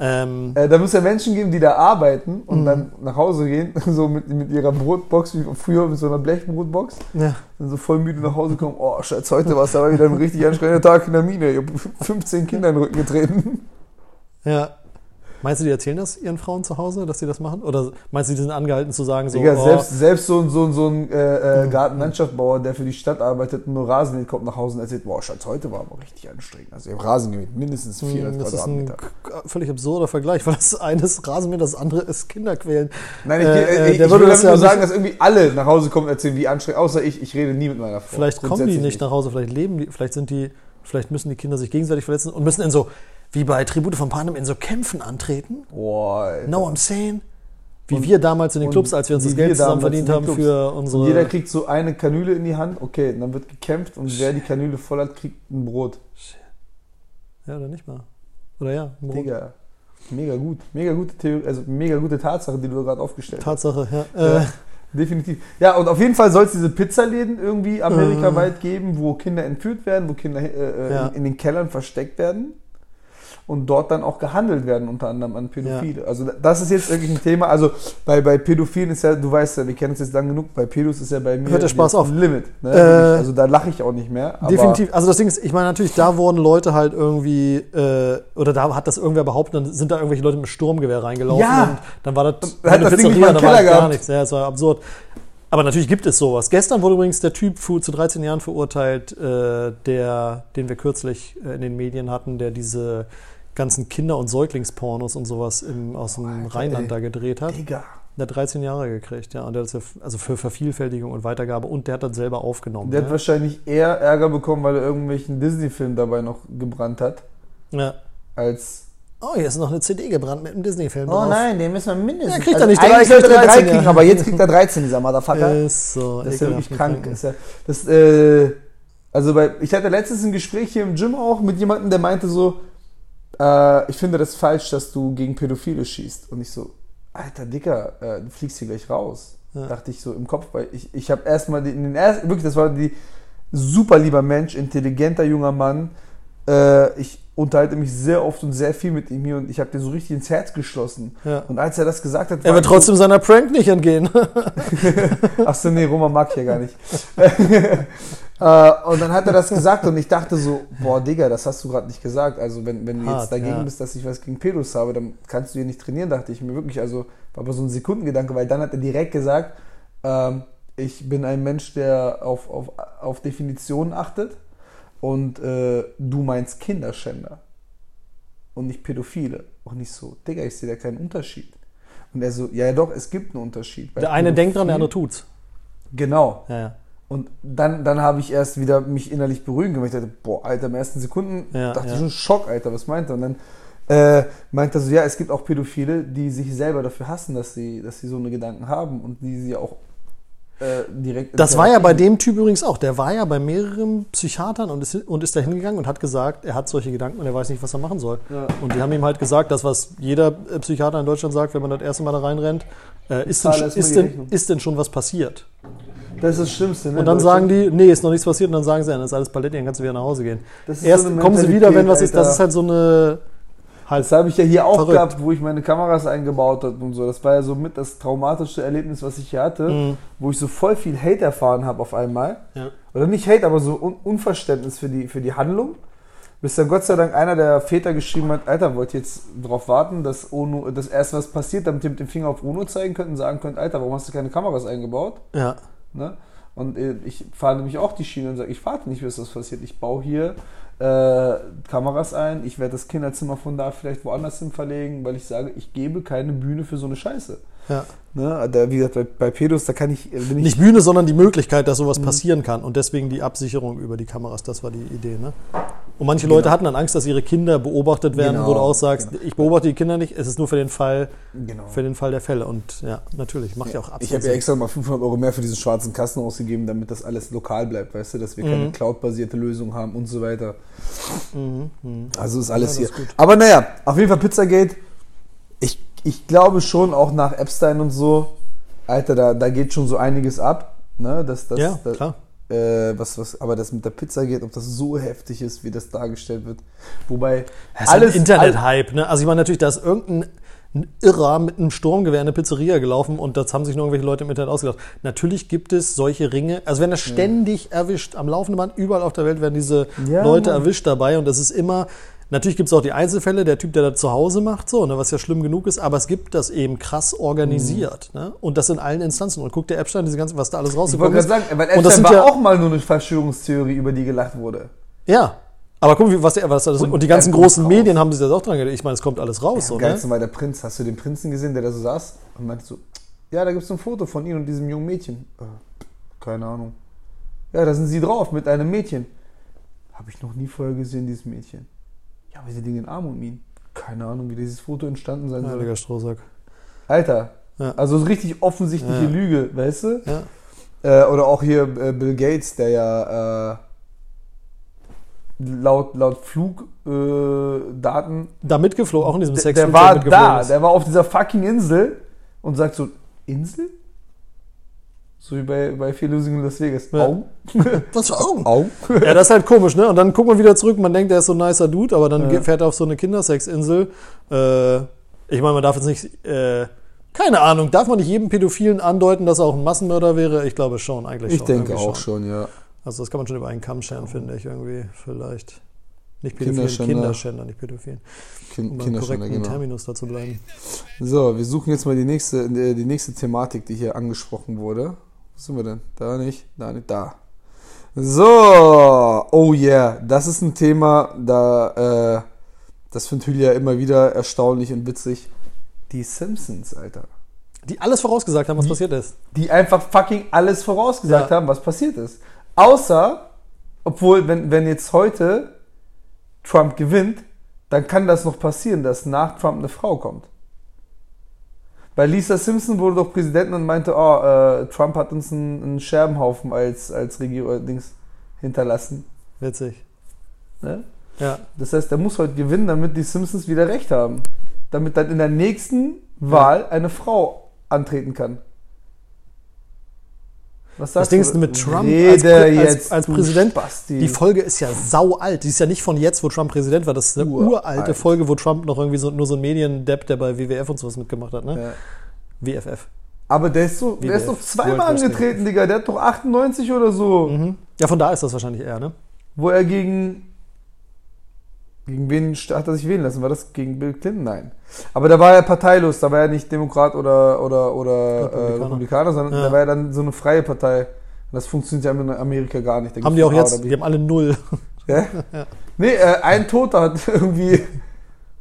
Ähm, Äh, da muss ja Menschen geben, die da arbeiten und Mhm. dann nach Hause gehen, so mit, mit ihrer Brotbox, wie früher mit so einer Blechbrotbox. ja. Dann so voll müde nach Hause kommen. Oh, Schatz, heute war es aber wieder ein richtig anstrengender Tag in der Mine. Ich habe 15 Kinder in den Rücken getreten. Ja. Meinst du, die erzählen das ihren Frauen zu Hause, dass sie das machen? Oder meinst du, die sind angehalten zu sagen, so, Digga, oh, selbst, selbst so, ein- so, ein- so ein äh, äh. Gartenlandschaftsbauer, der für die Stadt arbeitet und nur Rasen mäht, kommt nach Hause und erzählt, boah, Schatz, heute war aber richtig anstrengend. Also ich habe Rasen gemäht, mindestens 400 hm, das ist ein Quadratmeter. völlig absurder Vergleich, weil das eine ist Rasenmähen, das andere ist Kinderquälen. Nein, ich, Äh, äh, ich, der ich würde das nur sagen, nicht- dass irgendwie alle nach Hause kommen und erzählen, wie anstrengend, außer ich, ich rede nie mit meiner Frau. Vielleicht kommen die Grundsätzlich nicht nach Hause, vielleicht leben die, vielleicht sind die, vielleicht müssen die Kinder sich gegenseitig verletzen und müssen in so, wie bei Tribute von Panem, in so Kämpfen antreten. Boah. No, I'm saying. Wie Und- wir damals in den Clubs, als wir uns das Geld zusammen verdient haben Clubs. für unsere. Und jeder kriegt so eine Kanüle in die Hand, okay, dann wird gekämpft und wer die Kanüle voll hat, kriegt ein Brot. Ja, oder nicht mal. Oder ja. Morgen. Digga. Mega gut. Mega gute Theorie, also mega gute Tatsache, die du gerade aufgestellt hast. Tatsache, ja. Ja, Äh, definitiv. Ja, und auf jeden Fall soll es diese Pizzaläden irgendwie amerikaweit geben, wo Kinder entführt werden, wo Kinder äh, äh, Ja. in, in den Kellern versteckt werden und dort dann auch gehandelt werden, unter anderem an Pädophile. Also das ist jetzt wirklich ein Thema. Also bei, bei Pädophilen ist ja, du weißt ja, wir kennen uns jetzt lang genug, bei Pädos ist ja bei mir Hört der Spaß das auf. Limit. Ne? Äh, also da lache ich auch nicht mehr. Definitiv. Also das Ding ist, ich meine natürlich, da wurden Leute halt irgendwie, äh, oder da hat das irgendwer behauptet, dann sind da irgendwelche Leute mit einem Sturmgewehr reingelaufen Ja. und dann war das hat das Ding nicht mal da war halt gar gehabt. nichts. Ja, es war absurd. Aber natürlich gibt es sowas. Gestern wurde übrigens der Typ zu 13 Jahren verurteilt, äh, der, den wir kürzlich äh, in den Medien hatten, der diese ganzen Kinder- und Säuglingspornos und sowas im, aus dem Alter, Rheinland ey. da gedreht hat. Digga. Der hat 13 Jahre gekriegt, ja. Und der hat das also für Vervielfältigung und Weitergabe und der hat das selber aufgenommen. Der hat ja. wahrscheinlich eher Ärger bekommen, weil er irgendwelchen Disney-Film dabei noch gebrannt hat, ja. als Oh, hier ist noch eine CD gebrannt mit einem Disney-Film Oh drauf. nein, den müssen wir mindestens. Ja, kriegt er nicht eigentlich drei, sollte kriegt er 13, drei kriegen, ja. aber jetzt kriegt er 13, dieser Motherfucker. Ist so. das ist ja wirklich krank. krank. Ist ja, das, äh, also bei, ich hatte letztens ein Gespräch hier im Gym auch mit jemandem, der meinte so, äh, ich finde das falsch, dass du gegen Pädophile schießt. Und ich so, alter Dicker, äh, du fliegst hier gleich raus. Ja. Dachte ich so im Kopf, weil ich, ich habe erstmal in den ersten, wirklich, das war die super lieber Mensch, intelligenter junger Mann. Äh, ich unterhalte mich sehr oft und sehr viel mit ihm hier und ich habe dir so richtig ins Herz geschlossen. Ja. Und als er das gesagt hat, Er wird trotzdem seiner Prank nicht entgehen. So, Achso, nee, Roman mag ich ja gar nicht. äh, und dann hat er das gesagt und ich dachte so, boah, Digga, das hast du gerade nicht gesagt. Also wenn, wenn du Hart, jetzt dagegen ja. bist, dass ich was gegen Pedos habe, dann kannst du hier nicht trainieren, dachte ich mir wirklich. Also war aber so ein Sekundengedanke, weil dann hat er direkt gesagt, ähm, ich bin ein Mensch, der auf, auf, auf Definitionen achtet und äh, du meinst Kinderschänder und nicht Pädophile. Und ich so, Digga, ich sehe da keinen Unterschied. Und er so, ja, ja doch, es gibt einen Unterschied. Der eine denkt dran, der andere tut's. Genau. Ja, ja. Und dann, dann habe ich erst wieder mich innerlich beruhigen weil Ich dachte, boah, Alter, im ersten Sekunden Ja, dachte ja. ich schon Schock, Alter, was meint er? Und dann äh, meint er so, ja, es gibt auch Pädophile, die sich selber dafür hassen, dass sie, dass sie so eine Gedanken haben und die sie auch äh, direkt. Das war ja bei dem Typ übrigens auch. Der war ja bei mehreren Psychiatern und ist, und ist da hingegangen und hat gesagt, er hat solche Gedanken und er weiß nicht, was er machen soll. Ja. Und die haben ihm halt gesagt, das, was jeder äh, Psychiater in Deutschland sagt, wenn man das erste Mal da reinrennt, äh, ist, denn, ist, denn, ist denn schon was passiert? Das ist das Schlimmste, ne? Und dann sagen die, nee, ist noch nichts passiert. Und dann sagen sie, dann ist alles Paletti, dann kannst du wieder nach Hause gehen. Erst so kommen sie wieder, wenn was ist. Das ist halt so eine. Halt, Das habe ich ja hier auch Verrückt. gehabt, wo ich meine Kameras eingebaut habe und so. Das war ja so mit das traumatischste Erlebnis, was ich hier hatte, Mhm. wo ich so voll viel Hate erfahren habe auf einmal. ja. Oder nicht Hate, aber so Un Unverständnis für die, für die Handlung. Bis dann Gott sei Dank einer der Väter geschrieben hat, Alter, wollt ihr jetzt darauf warten, dass UNO, dass erst was passiert, damit ihr mit dem Finger auf UNO zeigen könnt und sagen könnt, Alter, warum hast du keine Kameras eingebaut? ja. Ne? Und äh, ich fahre nämlich auch die Schiene und sage, ich warte nicht, bis das passiert. Ich baue hier äh, Kameras ein, ich werde das Kinderzimmer von da vielleicht woanders hin verlegen, weil ich sage, ich gebe keine Bühne für so eine Scheiße. ja. Ne? Da, wie gesagt, bei, bei Pedos, da kann ich, äh, ich Nicht Bühne, sondern die Möglichkeit, dass Mhm. sowas passieren kann. Und deswegen die Absicherung über die Kameras, das war die Idee. Ne? Und manche Leute hatten dann Angst, dass ihre Kinder beobachtet werden, Genau, wo du auch sagst, genau. ich beobachte die Kinder nicht, es ist nur für den Fall, genau. für den Fall der Fälle. Und ja, natürlich, macht ja, auch Ich absolut habe ja extra mal 500 Euro mehr für diesen schwarzen Kasten ausgegeben, damit das alles lokal bleibt, weißt du, dass wir Mhm. keine Cloud-basierte Lösung haben und so weiter. Mhm, mhm. Also ist alles Ja, das hier. ist gut. Aber naja, auf jeden Fall Pizzagate. Ich, ich glaube schon, auch nach Epstein und so, Alter, da, da geht schon so einiges ab. Ne? Das, das, Ja, das, klar. Äh, was, was, aber das mit der Pizza geht, ob das so heftig ist, wie das dargestellt wird. Wobei Das ist ein Internet-Hype. Ne? Also ich meine natürlich, da ist irgendein ein Irrer mit einem Sturmgewehr in eine Pizzeria gelaufen und das haben sich nur irgendwelche Leute im Internet ausgedacht. Natürlich gibt es solche Ringe, also werden das ständig erwischt, am laufenden Band, überall auf der Welt werden diese Ja, Leute Mann. erwischt dabei und das ist immer, natürlich gibt es auch die Einzelfälle, der Typ, der das zu Hause macht, so, ne, was ja schlimm genug ist, aber es gibt das eben krass organisiert. Ne? Und das in allen Instanzen. Und guckt der Epstein, diese ganze, was da alles Ich wollte rausgekommen gerade ist. sagen, weil Und das war ja- auch mal nur eine Verschwörungstheorie, über die gelacht wurde. Ja. Aber guck, was der, was das und, Und die ganzen großen raus. Medien haben sich das auch dran gedacht. Ich meine, es kommt alles raus. so, Am ne? war der Prinz. Hast du den Prinzen gesehen, der da so saß? Und meinte so, ja, da gibt es ein Foto von ihm und diesem jungen Mädchen. Äh, keine Ahnung. Ja, da sind sie drauf mit einem Mädchen. Habe ich noch nie vorher gesehen, dieses Mädchen. Ja, aber sie liegen in Arm um ihn. Keine Ahnung, wie dieses Foto entstanden sein soll. Heiliger Strohsack. Alter, Ja. also so richtig offensichtliche Ja. Lüge, weißt du? Ja. Äh, oder auch hier äh, Bill Gates, der ja äh, laut, laut Flugdaten. Äh, Da mitgeflogen, auch in diesem der, Sex der war da, der war auf dieser fucking Insel und sagt so, Insel? So wie bei, bei Fear Losing in Las Vegas. Ja. Au. Was für Augen? Au. Ja, das ist halt komisch, ne? Und dann guckt man wieder zurück, man denkt, der ist so ein nicer Dude, aber dann Ja. fährt er auf so eine Kindersexinsel. Äh, ich meine, man darf jetzt nicht, äh, keine Ahnung, darf man nicht jedem Pädophilen andeuten, dass er auch ein Massenmörder wäre? Ich glaube schon, eigentlich Ich schon. denke irgendwie auch schon, ja. Also das kann man schon über einen Kamm scheren, finde ich irgendwie, vielleicht. Nicht Pädophilen, Kinderschänder. Kinderschänder, nicht Pädophilen. Kind, Um Kinderschänder, genau. Terminus da zu bleiben. So, wir suchen jetzt mal die nächste, äh, die nächste Thematik, die hier angesprochen wurde. Sind wir denn? Da nicht, da nicht, da. So, oh yeah, das ist ein Thema, da, äh, das findet Hülya immer wieder erstaunlich und witzig. Die Simpsons, Alter. Die alles vorausgesagt haben, was passiert ist. Die einfach fucking alles vorausgesagt Ja. haben, was passiert ist. Außer, obwohl, wenn, wenn jetzt heute Trump gewinnt, dann kann das noch passieren, dass nach Trump eine Frau kommt. Weil Lisa Simpson wurde doch Präsidentin und meinte, oh, äh, Trump hat uns einen, einen Scherbenhaufen als, als Regierung Dings hinterlassen. Witzig. Ne? Ja. Das heißt, er muss heute gewinnen, damit die Simpsons wieder recht haben. Damit dann in der nächsten Wahl eine Frau antreten kann. Was Das sagst Ding du? ist mit Trump als, als, jetzt, als Präsident. Spasti. Die Folge ist ja sau alt. Die ist ja nicht von jetzt, wo Trump Präsident war. Das ist eine Uralt. uralte Folge, wo Trump noch irgendwie so, nur so ein Mediendepp, der bei WWF und sowas mitgemacht hat. Ne? Ja. WFF. Aber der ist, so, der ist WWF, doch zweimal angetreten, Digga. Der hat doch 98 oder so. Mhm. Ja, von da ist das wahrscheinlich eher, ne? Wo er gegen. Gegen wen hat er sich wählen lassen? War das gegen Bill Clinton? Nein. Aber da war er parteilos. Da war er nicht Demokrat oder, oder, oder Republikaner. Republikaner. Äh, Republikaner, sondern Ja. da war er dann so eine freie Partei. Das funktioniert ja in Amerika gar nicht. Da Haben die auch jetzt, die haben alle null. Ja? Nee, äh, ein Toter hat irgendwie.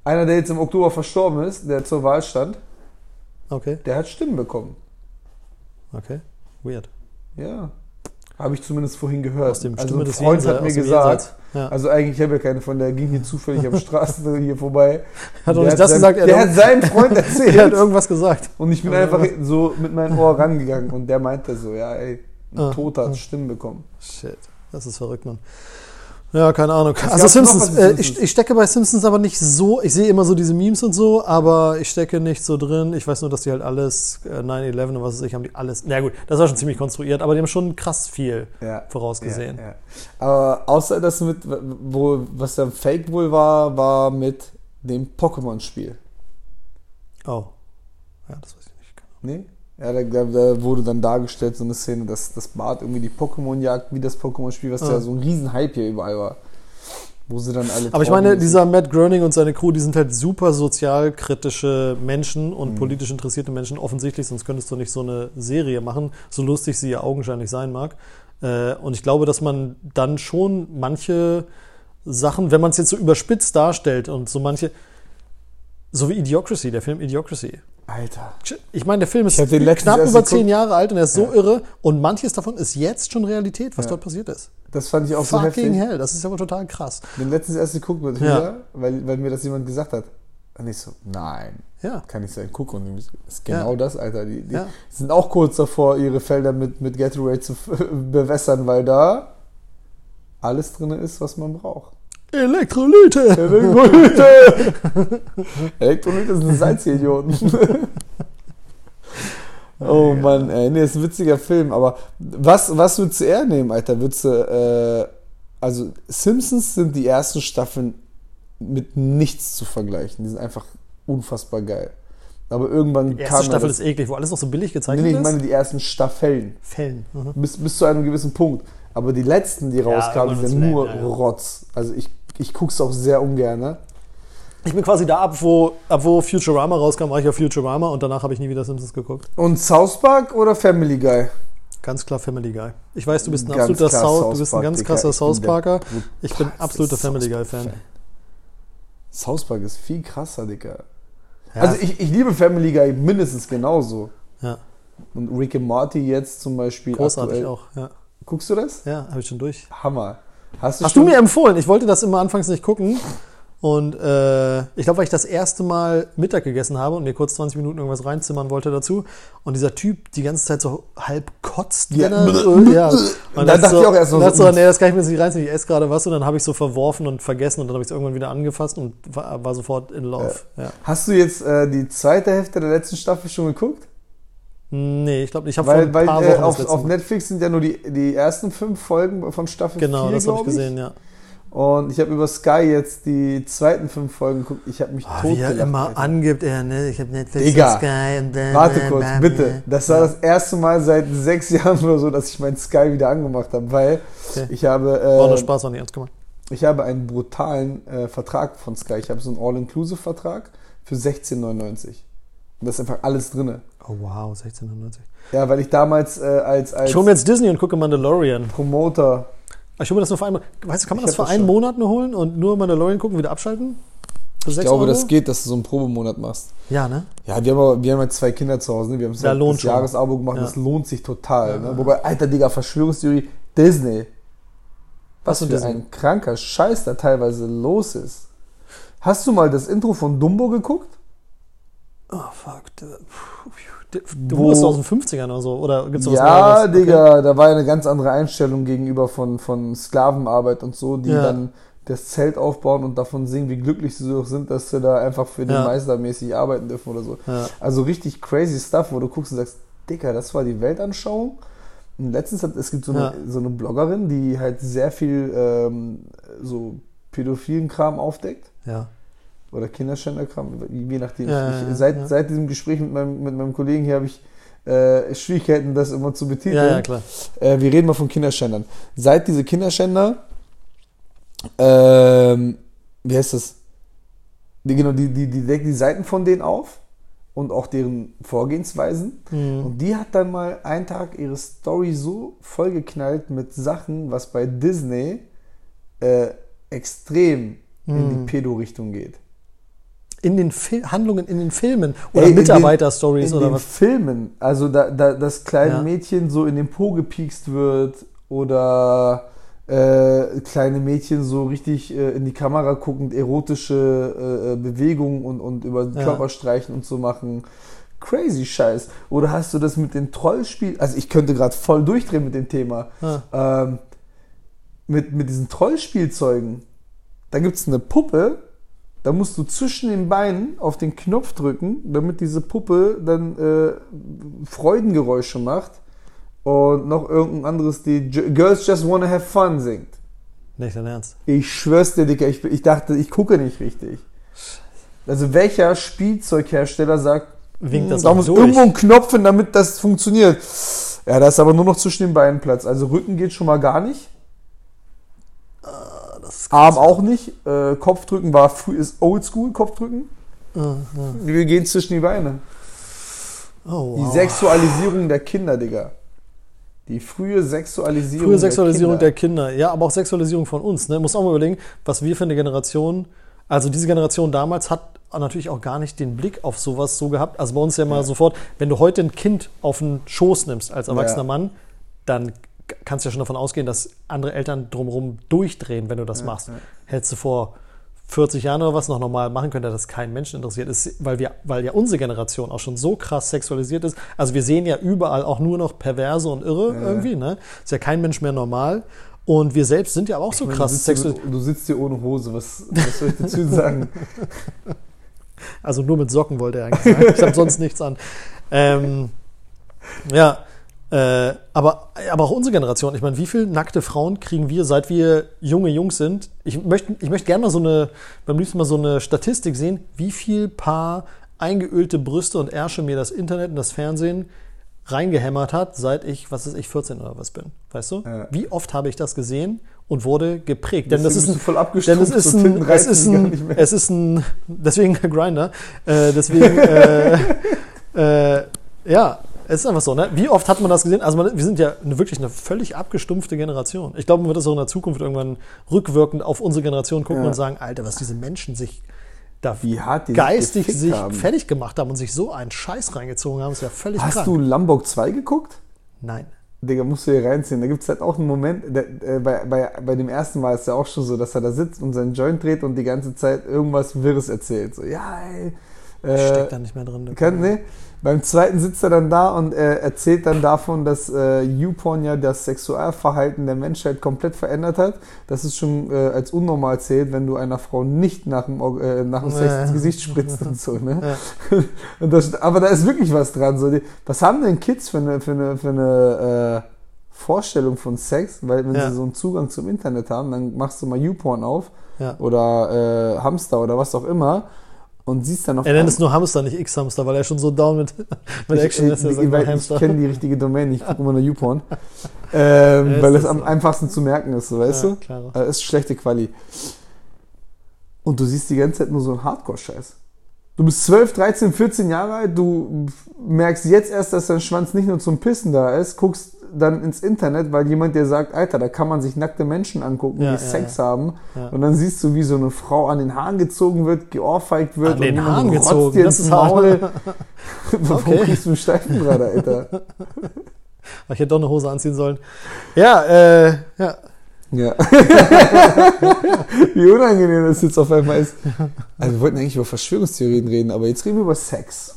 Einer, der jetzt im Oktober verstorben ist, der zur Wahl stand, Okay, der hat Stimmen bekommen. okay. Weird. Ja. Habe ich zumindest vorhin gehört. Aus dem also Stimme ein des Freund hat mir gesagt. Ja. also eigentlich, ich habe ja keine von der, ging hier zufällig am Straßen hier vorbei. Hat doch Der nicht das gesagt, er Der hat- seinem Freund erzählt. Er hat irgendwas gesagt. und ich bin einfach so mit meinem Ohr rangegangen und der meinte so, ja ey, ein Ah, Toter ah. hat Stimmen bekommen. Shit, das ist verrückt, Mann. Ja, keine Ahnung. Also gab's noch Simpsons, äh, Simpsons? ich, ich stecke bei Simpsons aber nicht so, ich sehe immer so diese Memes und so, aber ich stecke nicht so drin. Ich weiß nur, dass die halt alles, äh, 9-11 und was weiß ich, haben die alles, na gut, das war schon ziemlich konstruiert, aber die haben schon krass viel Ja. vorausgesehen. Ja, ja. Aber außer das mit, wo, was ja Fake wohl war, war mit dem Pokémon-Spiel. Oh. Ja, das weiß ich nicht. Nee? Ja, da, da, wurde dann dargestellt, so eine Szene, dass das Bart irgendwie die Pokémon jagt, wie das Pokémon-Spiel, was Ah. ja so ein riesen Hype hier überall war. Wo sie dann alle. Aber ich meine, müssen. dieser Matt Groening und seine Crew, die sind halt super sozialkritische Menschen Mhm. und politisch interessierte Menschen offensichtlich, sonst könntest du nicht so eine Serie machen, so lustig sie ja augenscheinlich sein mag. Äh, Und ich glaube, dass man dann schon manche Sachen, wenn man es jetzt so überspitzt darstellt und so manche, so wie Idiocracy, der Film Idiocracy. Alter. Ich meine, der Film ist knapp über zehn Jahre alt und er ist so Ja. irre und manches davon ist jetzt schon Realität, was Ja. dort passiert ist. Das fand ich auch so Fucking heftig. hell, das ist aber total krass. Den letztens erst geguckt mit Ja. Hüller, weil, weil mir das jemand gesagt hat. Und ich so, nein, Ja. kann nicht sein. Guck und das ist genau Ja. das, Alter. Die, die Ja. sind auch kurz davor, ihre Felder mit, mit Gatorade zu bewässern, weil da alles drin ist, was man braucht. Elektrolyte! Elektrolyte! Elektrolyte sind Salzidioten. oh Mann, ey, nee, ist ein witziger Film, aber was, was würdest du eher nehmen, Alter? Würdest du, äh, also Simpsons sind die ersten Staffeln mit nichts zu vergleichen. Die sind einfach unfassbar geil. Aber irgendwann Die kam erste Staffel das, ist eklig, wo alles noch so billig Nee, gezeichnet nee, ich ist. meine die ersten Staffeln. Fällen. Mhm. Bis, bis zu einem gewissen Punkt. Aber die letzten, die rauskamen, sind nur lame, ja, ja. Rotz. Also ich, ich guck's auch sehr ungern. Ne? Ich bin quasi da ab, wo, ab wo Futurama rauskam, war ich auf Futurama und danach habe ich nie wieder Simpsons geguckt. Und South Park oder Family Guy? Ganz klar Family Guy. Ich weiß, du bist ein Ganz absoluter South, South du bist ein ganz Digga. krasser bin South Parker. Ich bin absoluter Family Guy Fan. Park-Fan. South Park ist viel krasser, Digga. Ja, Also ich, ich liebe Family Guy mindestens genauso. ja, Und Rick and Morty jetzt zum Beispiel. großartig aktuell. auch. Ja, Guckst du das? ja habe ich schon durch. Hammer. Hast du, Hast du mir empfohlen? Ich wollte das immer anfangs nicht gucken. Und äh, ich glaube, weil ich das erste Mal Mittag gegessen habe und mir kurz 20 Minuten irgendwas reinzimmern wollte dazu. Und dieser Typ die ganze Zeit so halb kotzt. Ja. er- Und ja. Und Da das dachte so, ich auch erst so, so, nee, das kann ich mir jetzt nicht reinziehen. Ich esse gerade was und dann habe ich so verworfen und vergessen und dann habe ich es irgendwann wieder angefasst und war, war sofort in Love. Ja. Hast du jetzt äh, die zweite Hälfte der letzten Staffel schon geguckt? Nee, ich glaube, ich habe vor Weil, ein weil paar äh, Wochen auf, auf Netflix sind ja nur die, die ersten fünf Folgen von Staffel Genau, 4, das habe ich gesehen, ja. Und ich habe über Sky jetzt die zweiten fünf Folgen geguckt. Ich habe mich Ah, tot wie er immer angibt, er, ne? Ich habe Netflix Digga, Sky und bla, Warte kurz, bla, bitte. Das war das erste Mal seit sechs Jahren oder so, dass ich meinen Sky wieder angemacht habe, weil Okay. ich habe War nur äh, Spaß, war nicht ernst gemacht. ich habe einen brutalen äh, Vertrag von Sky. Ich habe so einen All-Inclusive-Vertrag für 16,99. Und das ist einfach alles drinne. Oh wow, 1690. Ja, weil ich damals äh, als, als Ich hole mir jetzt Disney und gucke Mandalorian. Promoter Ich hole mir das nur für einen Weißt du, kann man Ich das für das einen schon. Monat nur holen und nur Mandalorian gucken, wieder abschalten? Ich 6 glaube, Euro? das geht, dass du so einen Probemonat machst. Ja, ne? Ja, wir haben, aber, wir haben halt zwei Kinder zu Hause. Ne? Wir haben Ja, lohnt das schon. Jahresabo gemacht. Ja. Das lohnt sich total. Ne? Wobei, alter Digga, Verschwörungstheorie, Disney. Was Was für ein kranker Scheiß da teilweise los ist. Hast du mal das Intro von Dumbo geguckt? Oh, fuck. Du Wo- bist aus den 50ern oder so. Oder gibt's da was Ja, Neueres? Okay. Digga, da war ja eine ganz andere Einstellung gegenüber von, von Sklavenarbeit und so, die Ja. dann das Zelt aufbauen und davon singen, wie glücklich sie doch sind, dass sie da einfach für den Ja. Meister mäßig arbeiten dürfen oder so. Ja. Also richtig crazy Stuff, wo du guckst und sagst, Dicker, das war die Weltanschauung. Und letztens hat es gibt so eine, Ja. so eine Bloggerin, die halt sehr viel ähm, so pädophilen Kram aufdeckt. Ja. Oder Kinderschänderkram, je nachdem. Ja, ich, seit, seit diesem Gespräch mit meinem, mit meinem Kollegen hier habe ich äh, Schwierigkeiten, das immer zu betiteln. ja, klar. Äh, wir reden mal von Kinderschändern. Seit diese Kinderschänder, ähm, wie heißt das? Die, genau, die, die, die deckt die Seiten von denen auf und auch deren Vorgehensweisen. Mhm. Und die hat dann mal einen Tag ihre Story so vollgeknallt mit Sachen, was bei Disney äh, extrem in Mhm. die Pedo-Richtung geht. In den Fil Handlungen in den Filmen oder Ey, in den- Mitarbeiter-Stories in oder den was? Filmen, also da, da das kleine Ja. Mädchen so in den Po gepiekst wird oder äh, kleine Mädchen so richtig äh, in die Kamera guckend erotische äh, äh, Bewegungen und, und über den Ja. Körper streichen und so machen. Crazy Scheiß. Oder hast du das mit den Trollspielen? Also ich könnte gerade voll durchdrehen mit dem Thema. Ja. Ähm, mit, mit diesen Trollspielzeugen. Da gibt es eine Puppe, da musst du zwischen den Beinen auf den Knopf drücken, damit diese Puppe dann äh, Freudengeräusche macht und noch irgendein anderes, die Girls Just Wanna Have Fun singt. Nicht dein Ernst. Ich schwör's dir, Dicker, ich, ich dachte, ich gucke nicht richtig. Also welcher Spielzeughersteller sagt, Winkt "Hm, das da muss durch?" irgendwo ein Knopf hin, damit das funktioniert. Ja, da ist aber nur noch zwischen den Beinen Platz. Also Rücken geht schon mal gar nicht. Arm auch nicht. Äh, Kopfdrücken war früh, ist oldschool, Kopfdrücken. Wir gehen zwischen die Beine. Oh, Die wow. Sexualisierung der Kinder, Digga. Die frühe Sexualisierung, Frühe Sexualisierung der der Kinder. Kinder. Ja, aber auch Sexualisierung von uns. Ne? Muss auch mal überlegen, was wir für eine Generation, also diese Generation damals hat natürlich auch gar nicht den Blick auf sowas so gehabt. Also bei uns ja mal Ja. sofort, wenn du heute ein Kind auf den Schoß nimmst als erwachsener Ja. Mann, dann kannst du ja schon davon ausgehen, dass andere Eltern drumherum durchdrehen, wenn du das machst. ja. Hättest du vor 40 Jahren oder was noch normal machen können, dass das keinen Menschen interessiert ist, weil wir, weil ja unsere Generation auch schon so krass sexualisiert ist. Also wir sehen ja überall auch nur noch Perverse und Irre irgendwie, ne? Ist ja kein Mensch mehr normal. Und wir selbst sind ja auch so meine, krass du, sexuell. mit- du sitzt hier ohne Hose. Was, was soll ich dazu sagen? Also nur mit Socken wollte er eigentlich sagen. Ich habe sonst nichts an. Ähm, ja, äh, aber, aber auch unsere Generation. Ich meine, wie viele nackte Frauen kriegen wir, seit wir junge Jungs sind? Ich möchte, ich möchte gerne mal so eine, beim liebsten mal so eine Statistik sehen, wie viel Paar eingeölte Brüste und Ärsche mir das Internet und das Fernsehen reingehämmert hat, seit ich, was ist ich, 14 oder was bin. Weißt du? Ja. Wie oft habe ich das gesehen und wurde geprägt? Denn das ist ein, voll denn es ist ein, es ist ein, es ist ein, deswegen Grinder, äh, deswegen, äh, äh, ja, es ist einfach so, ne? Wie oft hat man das gesehen? Also man, wir sind ja eine, wirklich eine völlig abgestumpfte Generation. Ich glaube, man wird das auch in der Zukunft irgendwann rückwirkend auf unsere Generation gucken Ja. und sagen, Alter, was diese Menschen sich da Wie hart die sich geistig gefickt sich haben. fertig gemacht haben und sich so einen Scheiß reingezogen haben, ist ja völlig Hast krank. du Lombok 2 geguckt? Nein. Digga, musst du hier reinziehen. Da gibt es halt auch einen Moment, der, äh, bei, bei, bei dem ersten Mal ist ja auch schon so, dass er da sitzt und seinen Joint dreht und die ganze Zeit irgendwas Wirres erzählt. So, ja, ey. Äh, Steckt da nicht mehr drin. kann, nee. Beim zweiten sitzt er dann da und äh, erzählt dann davon, dass äh, YouPorn ja das Sexualverhalten der Menschheit komplett verändert hat. Das ist schon äh, als unnormal zählt, wenn du einer Frau nicht nach dem, äh, nach dem Sex ins Gesicht spritzt und so. Ne? Und das, aber da ist wirklich was dran. So die, was haben denn Kids für eine, für eine, für eine äh, Vorstellung von Sex? Weil wenn Ja. sie so einen Zugang zum Internet haben, dann machst du mal YouPorn auf Ja. oder äh, Hamster oder was auch immer und siehst dann auf Er nennt es nur Hamster, nicht X-Hamster, weil er schon so down mit, mit ich, Action ist. Er ich, sagt ich, kenne die richtige Domain, ich gucke immer nur YouPorn. Ähm, Ja, weil es am einfachsten zu merken ist, so, weißt Ja, du? klar. Äh, ist schlechte Quali. Und du siehst die ganze Zeit nur so einen Hardcore-Scheiß. Du bist 12, 13, 14 Jahre alt, du merkst jetzt erst, dass dein Schwanz nicht nur zum Pissen da ist, guckst dann ins Internet, weil jemand dir sagt, Alter, da kann man sich nackte Menschen angucken, Ja, die Sex haben. Und dann siehst du, wie so eine Frau an den Haaren gezogen wird, geohrfeigt wird. An den jemand Haaren gezogen, dir das ins. Maul. Warum Okay. kriegst du einen Steifen gerade, Alter? Ich hätte doch eine Hose anziehen sollen. Ja, äh, ja. Ja. Wie unangenehm das jetzt auf einmal ist. Also wir wollten eigentlich über Verschwörungstheorien reden, aber jetzt reden wir über Sex.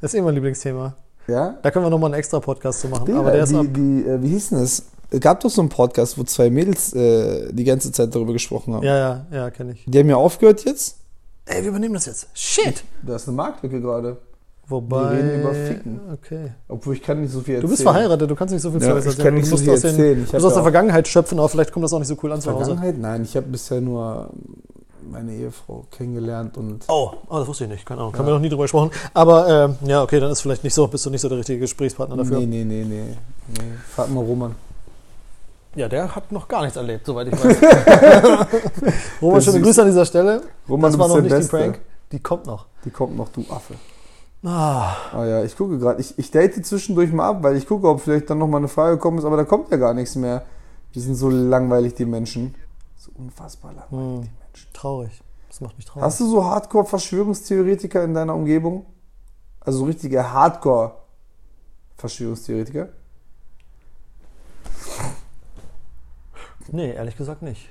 Das ist eh mein Lieblingsthema. Ja? Da können wir nochmal einen extra Podcast zu machen. Digga, aber der ist ab. die, die, äh, wie hieß denn das? Es gab doch so einen Podcast, wo zwei Mädels äh, die ganze Zeit darüber gesprochen haben. Ja, ja, ja, kenne ich. Die haben ja aufgehört jetzt. Ey, wir übernehmen das jetzt. Shit! Da ist eine Marktlücke gerade. Wobei. Wir reden über Ficken. Okay. Obwohl ich kann nicht so viel erzählen. Du bist verheiratet, du kannst nicht so viel Ja, Zeugs ich erzählen. kann nicht du so viel den, erzählen. Ich du musst aus der Vergangenheit schöpfen, aber vielleicht kommt das auch nicht so cool an zu Hause. Vergangenheit? Nein, ich habe bisher nur meine Ehefrau kennengelernt und Oh, oh, das wusste ich nicht. Keine Ahnung. Haben wir noch nie drüber gesprochen. Aber ähm, ja, okay, dann ist vielleicht nicht so, bist du nicht so der richtige Gesprächspartner dafür. Nee, nee, nee, nee. nee. Frag mal Roman. Ja, der hat noch gar nichts erlebt, soweit ich weiß. Roman, schöne Grüße an dieser Stelle. Roman, das du war bist noch nicht Beste. die Prank. Die kommt noch. Die kommt noch, du Affe. Ah, Ah ja, ich gucke gerade. Ich, ich date zwischendurch mal ab, weil ich gucke, ob vielleicht dann noch mal eine Frage gekommen ist, aber da kommt ja gar nichts mehr. Die sind so langweilig, die Menschen. So unfassbar langweilig, Hm. die Menschen. Traurig. Das macht mich traurig. Hast du so Hardcore-Verschwörungstheoretiker in deiner Umgebung? Also so richtige Hardcore-Verschwörungstheoretiker? Nee, ehrlich gesagt nicht.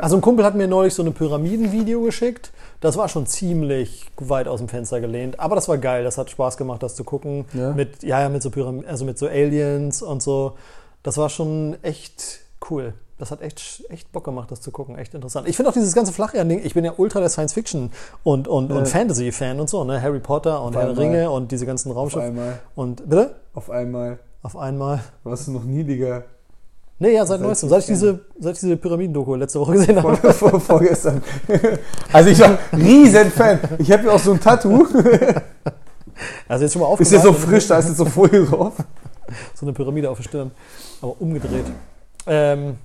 Also, ein Kumpel hat mir neulich so ein Pyramidenvideo geschickt. Das war schon ziemlich weit aus dem Fenster gelehnt, aber das war geil. Das hat Spaß gemacht, das zu gucken. Ja? Mit ja, ja, mit so Pyram also mit so Aliens und so. Das war schon echt cool. Das hat echt, echt Bock gemacht, das zu gucken. Echt interessant. Ich finde auch dieses ganze Flacherding. Ich bin ja ultra der Science-Fiction und, und, Ja. und Fantasy-Fan und so, ne? Harry Potter und Auf Herr. Ringe und diese ganzen auf Raumschiffe. einmal, Und bitte? auf einmal. Auf einmal. Warst du noch nie, Digga? Nee, ja, seit neuestem. Seit ich diese, seit ich diese Pyramiden-Doku letzte Woche gesehen habe. Vor, vor, vorgestern. Also ich war riesen Fan. Ich habe ja auch so ein Tattoo. Also jetzt schon mal Ist ja so frisch, da ist jetzt so Folie drauf. so eine Pyramide auf der Stirn, aber umgedreht. Ähm,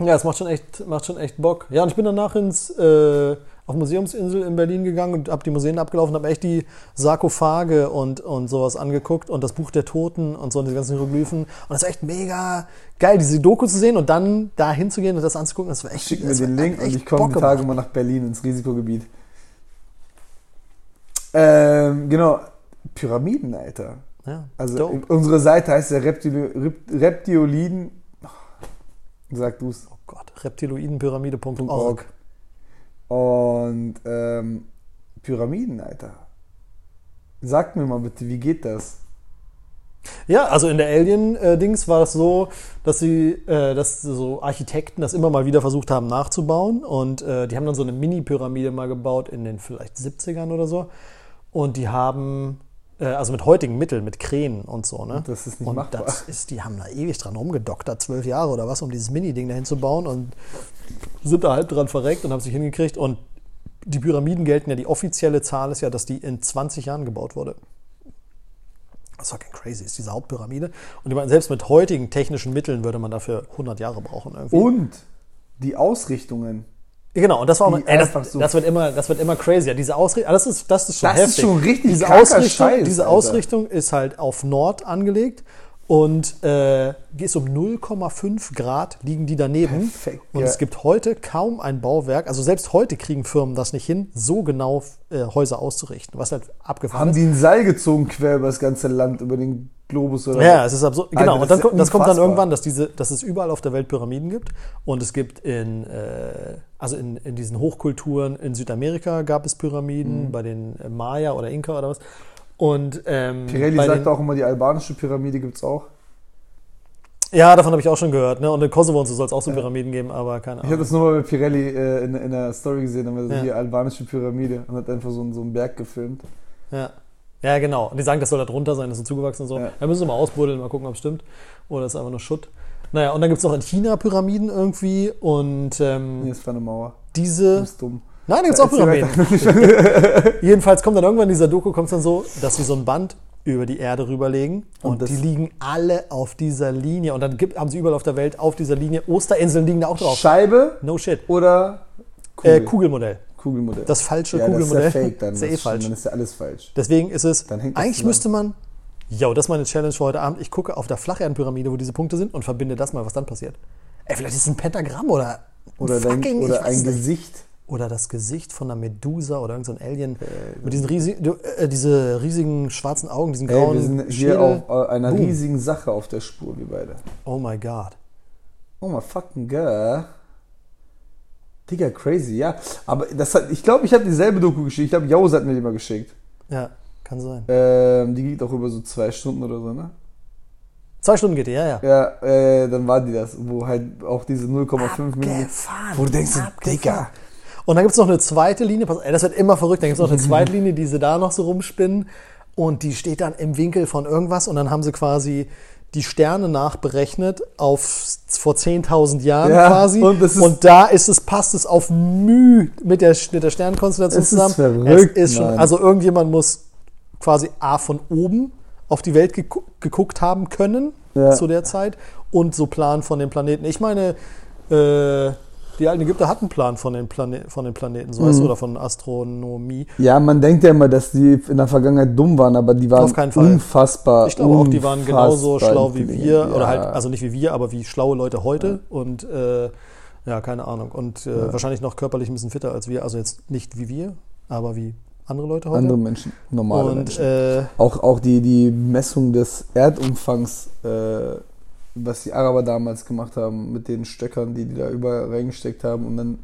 ja, es macht schon echt, macht schon echt Bock. Ja, und ich bin danach ins äh, auf Museumsinsel in Berlin gegangen und habe die Museen abgelaufen, habe echt die Sarkophage und, und sowas angeguckt und das Buch der Toten und so und diese ganzen Hieroglyphen. Und das war echt mega geil, diese Doku zu sehen und dann da hinzugehen und das anzugucken. Das war echt Schick mir den Link und ich komme die Tage mal nach Berlin ins Risikogebiet. Ähm, genau. Pyramiden, Alter. Ja, Also dope. unsere Seite heißt ja Reptilo, Rep, Reptioliden. Sag du's. Oh Gott, reptiloidenpyramide.org. Org. Und ähm, Pyramiden, Alter. Sag mir mal bitte, wie geht das? Ja, also in der Alien-Dings war es so, dass sie, äh, dass so Architekten das immer mal wieder versucht haben nachzubauen und äh, die haben dann so eine Mini-Pyramide mal gebaut in den vielleicht 70ern oder so und die haben, äh, also mit heutigen Mitteln, mit Kränen und so, ne? Das ist nicht und machbar. das ist, die haben da ewig dran rumgedoktert, zwölf Jahre oder was, um dieses Mini-Ding dahin zu bauen und sind da halb dran verreckt und haben sich hingekriegt und die Pyramiden gelten ja, die offizielle Zahl ist ja, dass die in 20 Jahren gebaut wurde. Was fucking crazy ist, diese Hauptpyramide. Und ich meine, selbst mit heutigen technischen Mitteln würde man dafür 100 Jahre brauchen irgendwie. Und die Ausrichtungen. Genau, und das war auch, ey, das, so- das wird immer, das wird immer crazier. Diese Ausrichtung, das ist, das ist schon Das ist heftig. schon richtig diese Ausrichtung, Scheiß, diese Alter. Ausrichtung ist halt auf Nord angelegt Und äh, ist um 0,5 Grad liegen die daneben. Perfekt, und ja. es gibt heute kaum ein Bauwerk, also selbst heute kriegen Firmen das nicht hin, so genau äh, Häuser auszurichten, was halt abgefahren Haben ist. die ein Seil gezogen quer über das ganze Land, über den Globus oder Ja, es ist absurd. Alter, Genau, das und dann, ist ko- das kommt dann irgendwann, dass, diese, dass es überall auf der Welt Pyramiden gibt. Und es gibt in, äh, also in, in diesen Hochkulturen in Südamerika gab es Pyramiden, Mhm. bei den äh, Maya oder Inka oder was. Und ähm, Pirelli sagt den, auch immer, die albanische Pyramide gibt's auch. Ja, davon habe ich auch schon gehört. Ne? Und in Kosovo und so soll es auch so Pyramiden geben, aber keine Ich habe Ahnung. das nur mal bei Pirelli äh, in, in der Story gesehen, da haben wir Ja. die albanische Pyramide und hat einfach so, einen- so einen Berg gefilmt. Ja. ja, genau. Und die sagen, das soll da drunter sein, das ist so zugewachsen und so. Ja. Da müssen wir mal ausbuddeln, mal gucken, ob es stimmt. Oder ist einfach nur Schutt. Naja, und dann gibt es noch in China Pyramiden irgendwie. Und ähm, Hier ist eine Mauer. Diese. bist dumm. Nein, da gibt es auch Pyramiden. Jedenfalls kommt dann irgendwann in dieser Doku kommt's dann so, dass sie so ein Band über die Erde rüberlegen und, Und das- die liegen alle auf dieser Linie und dann gibt, haben sie überall auf der Welt auf dieser Linie Osterinseln liegen da auch drauf. Scheibe No shit. oder Kugel? Äh, Kugelmodell. Kugelmodell. Das falsche ja, Kugelmodell. Das ist ja fake dann. Ist ja eh Das falsch. Dann ist ja alles falsch. Deswegen ist es, Dann hängt das eigentlich müsste man, ja, das ist meine Challenge für heute Abend. Ich gucke auf der Flacherdpyramide, wo diese Punkte sind und verbinde das mal, was dann passiert. Ey, vielleicht ist es ein Pentagramm oder ein Oder, dein, fucking, ich oder ein. Gesicht. Oder das Gesicht von einer Medusa oder irgendein so ein Alien mit diesen riesigen, äh, diese riesigen schwarzen Augen, diesen Ey, grauen wir sind hier Schädel. auf äh, einer Boom. riesigen Sache auf der Spur, wir beide. Oh my God. Oh my fucking god. Digga, crazy, ja. Aber das hat, ich glaube, ich habe dieselbe Doku geschickt. Ich glaube, Jaus hat mir die mal geschickt. Ja, kann sein. Ähm, die geht auch über so zwei Stunden oder so, ne? Zwei Stunden geht die, ja, ja. Ja, äh, dann war die das, wo halt auch diese 0,5 Minuten. Wo du denkst. Digga. Und dann gibt es noch eine zweite Linie, pass, ey, das wird immer verrückt, dann gibt es noch eine zweite Linie, die sie da noch so rumspinnen und die steht dann im Winkel von irgendwas und dann haben sie quasi die Sterne nachberechnet auf vor 10.000 Jahren Ja, quasi und ist- da ist es, passt es auf Müh mit der, mit der Sternenkonstellation Es ist zusammen. verrückt, es ist schon, also irgendjemand muss quasi A von oben auf die Welt gegu geguckt haben können Ja. zu der Zeit und so Plan von den Planeten. Ich meine, äh, die alten Ägypter hatten einen Plan von den, Plane von den Planeten, so Mhm. weißt du, oder von Astronomie. Ja, man denkt ja immer, dass die in der Vergangenheit dumm waren, aber die waren Auf keinen Fall. unfassbar. Ich glaube auch, die waren genauso schlau wie wir, oder Ja. halt, also nicht wie wir, aber wie schlaue Leute heute und äh, ja, keine Ahnung. Und äh, wahrscheinlich noch körperlich ein bisschen fitter als wir, also jetzt nicht wie wir, aber wie andere Leute heute. andere Menschen, normale und Menschen. äh, Auch, auch die, die Messung des Erdumfangs, äh, was die Araber damals gemacht haben, mit den Stöckern, die die da überall reingesteckt haben, um dann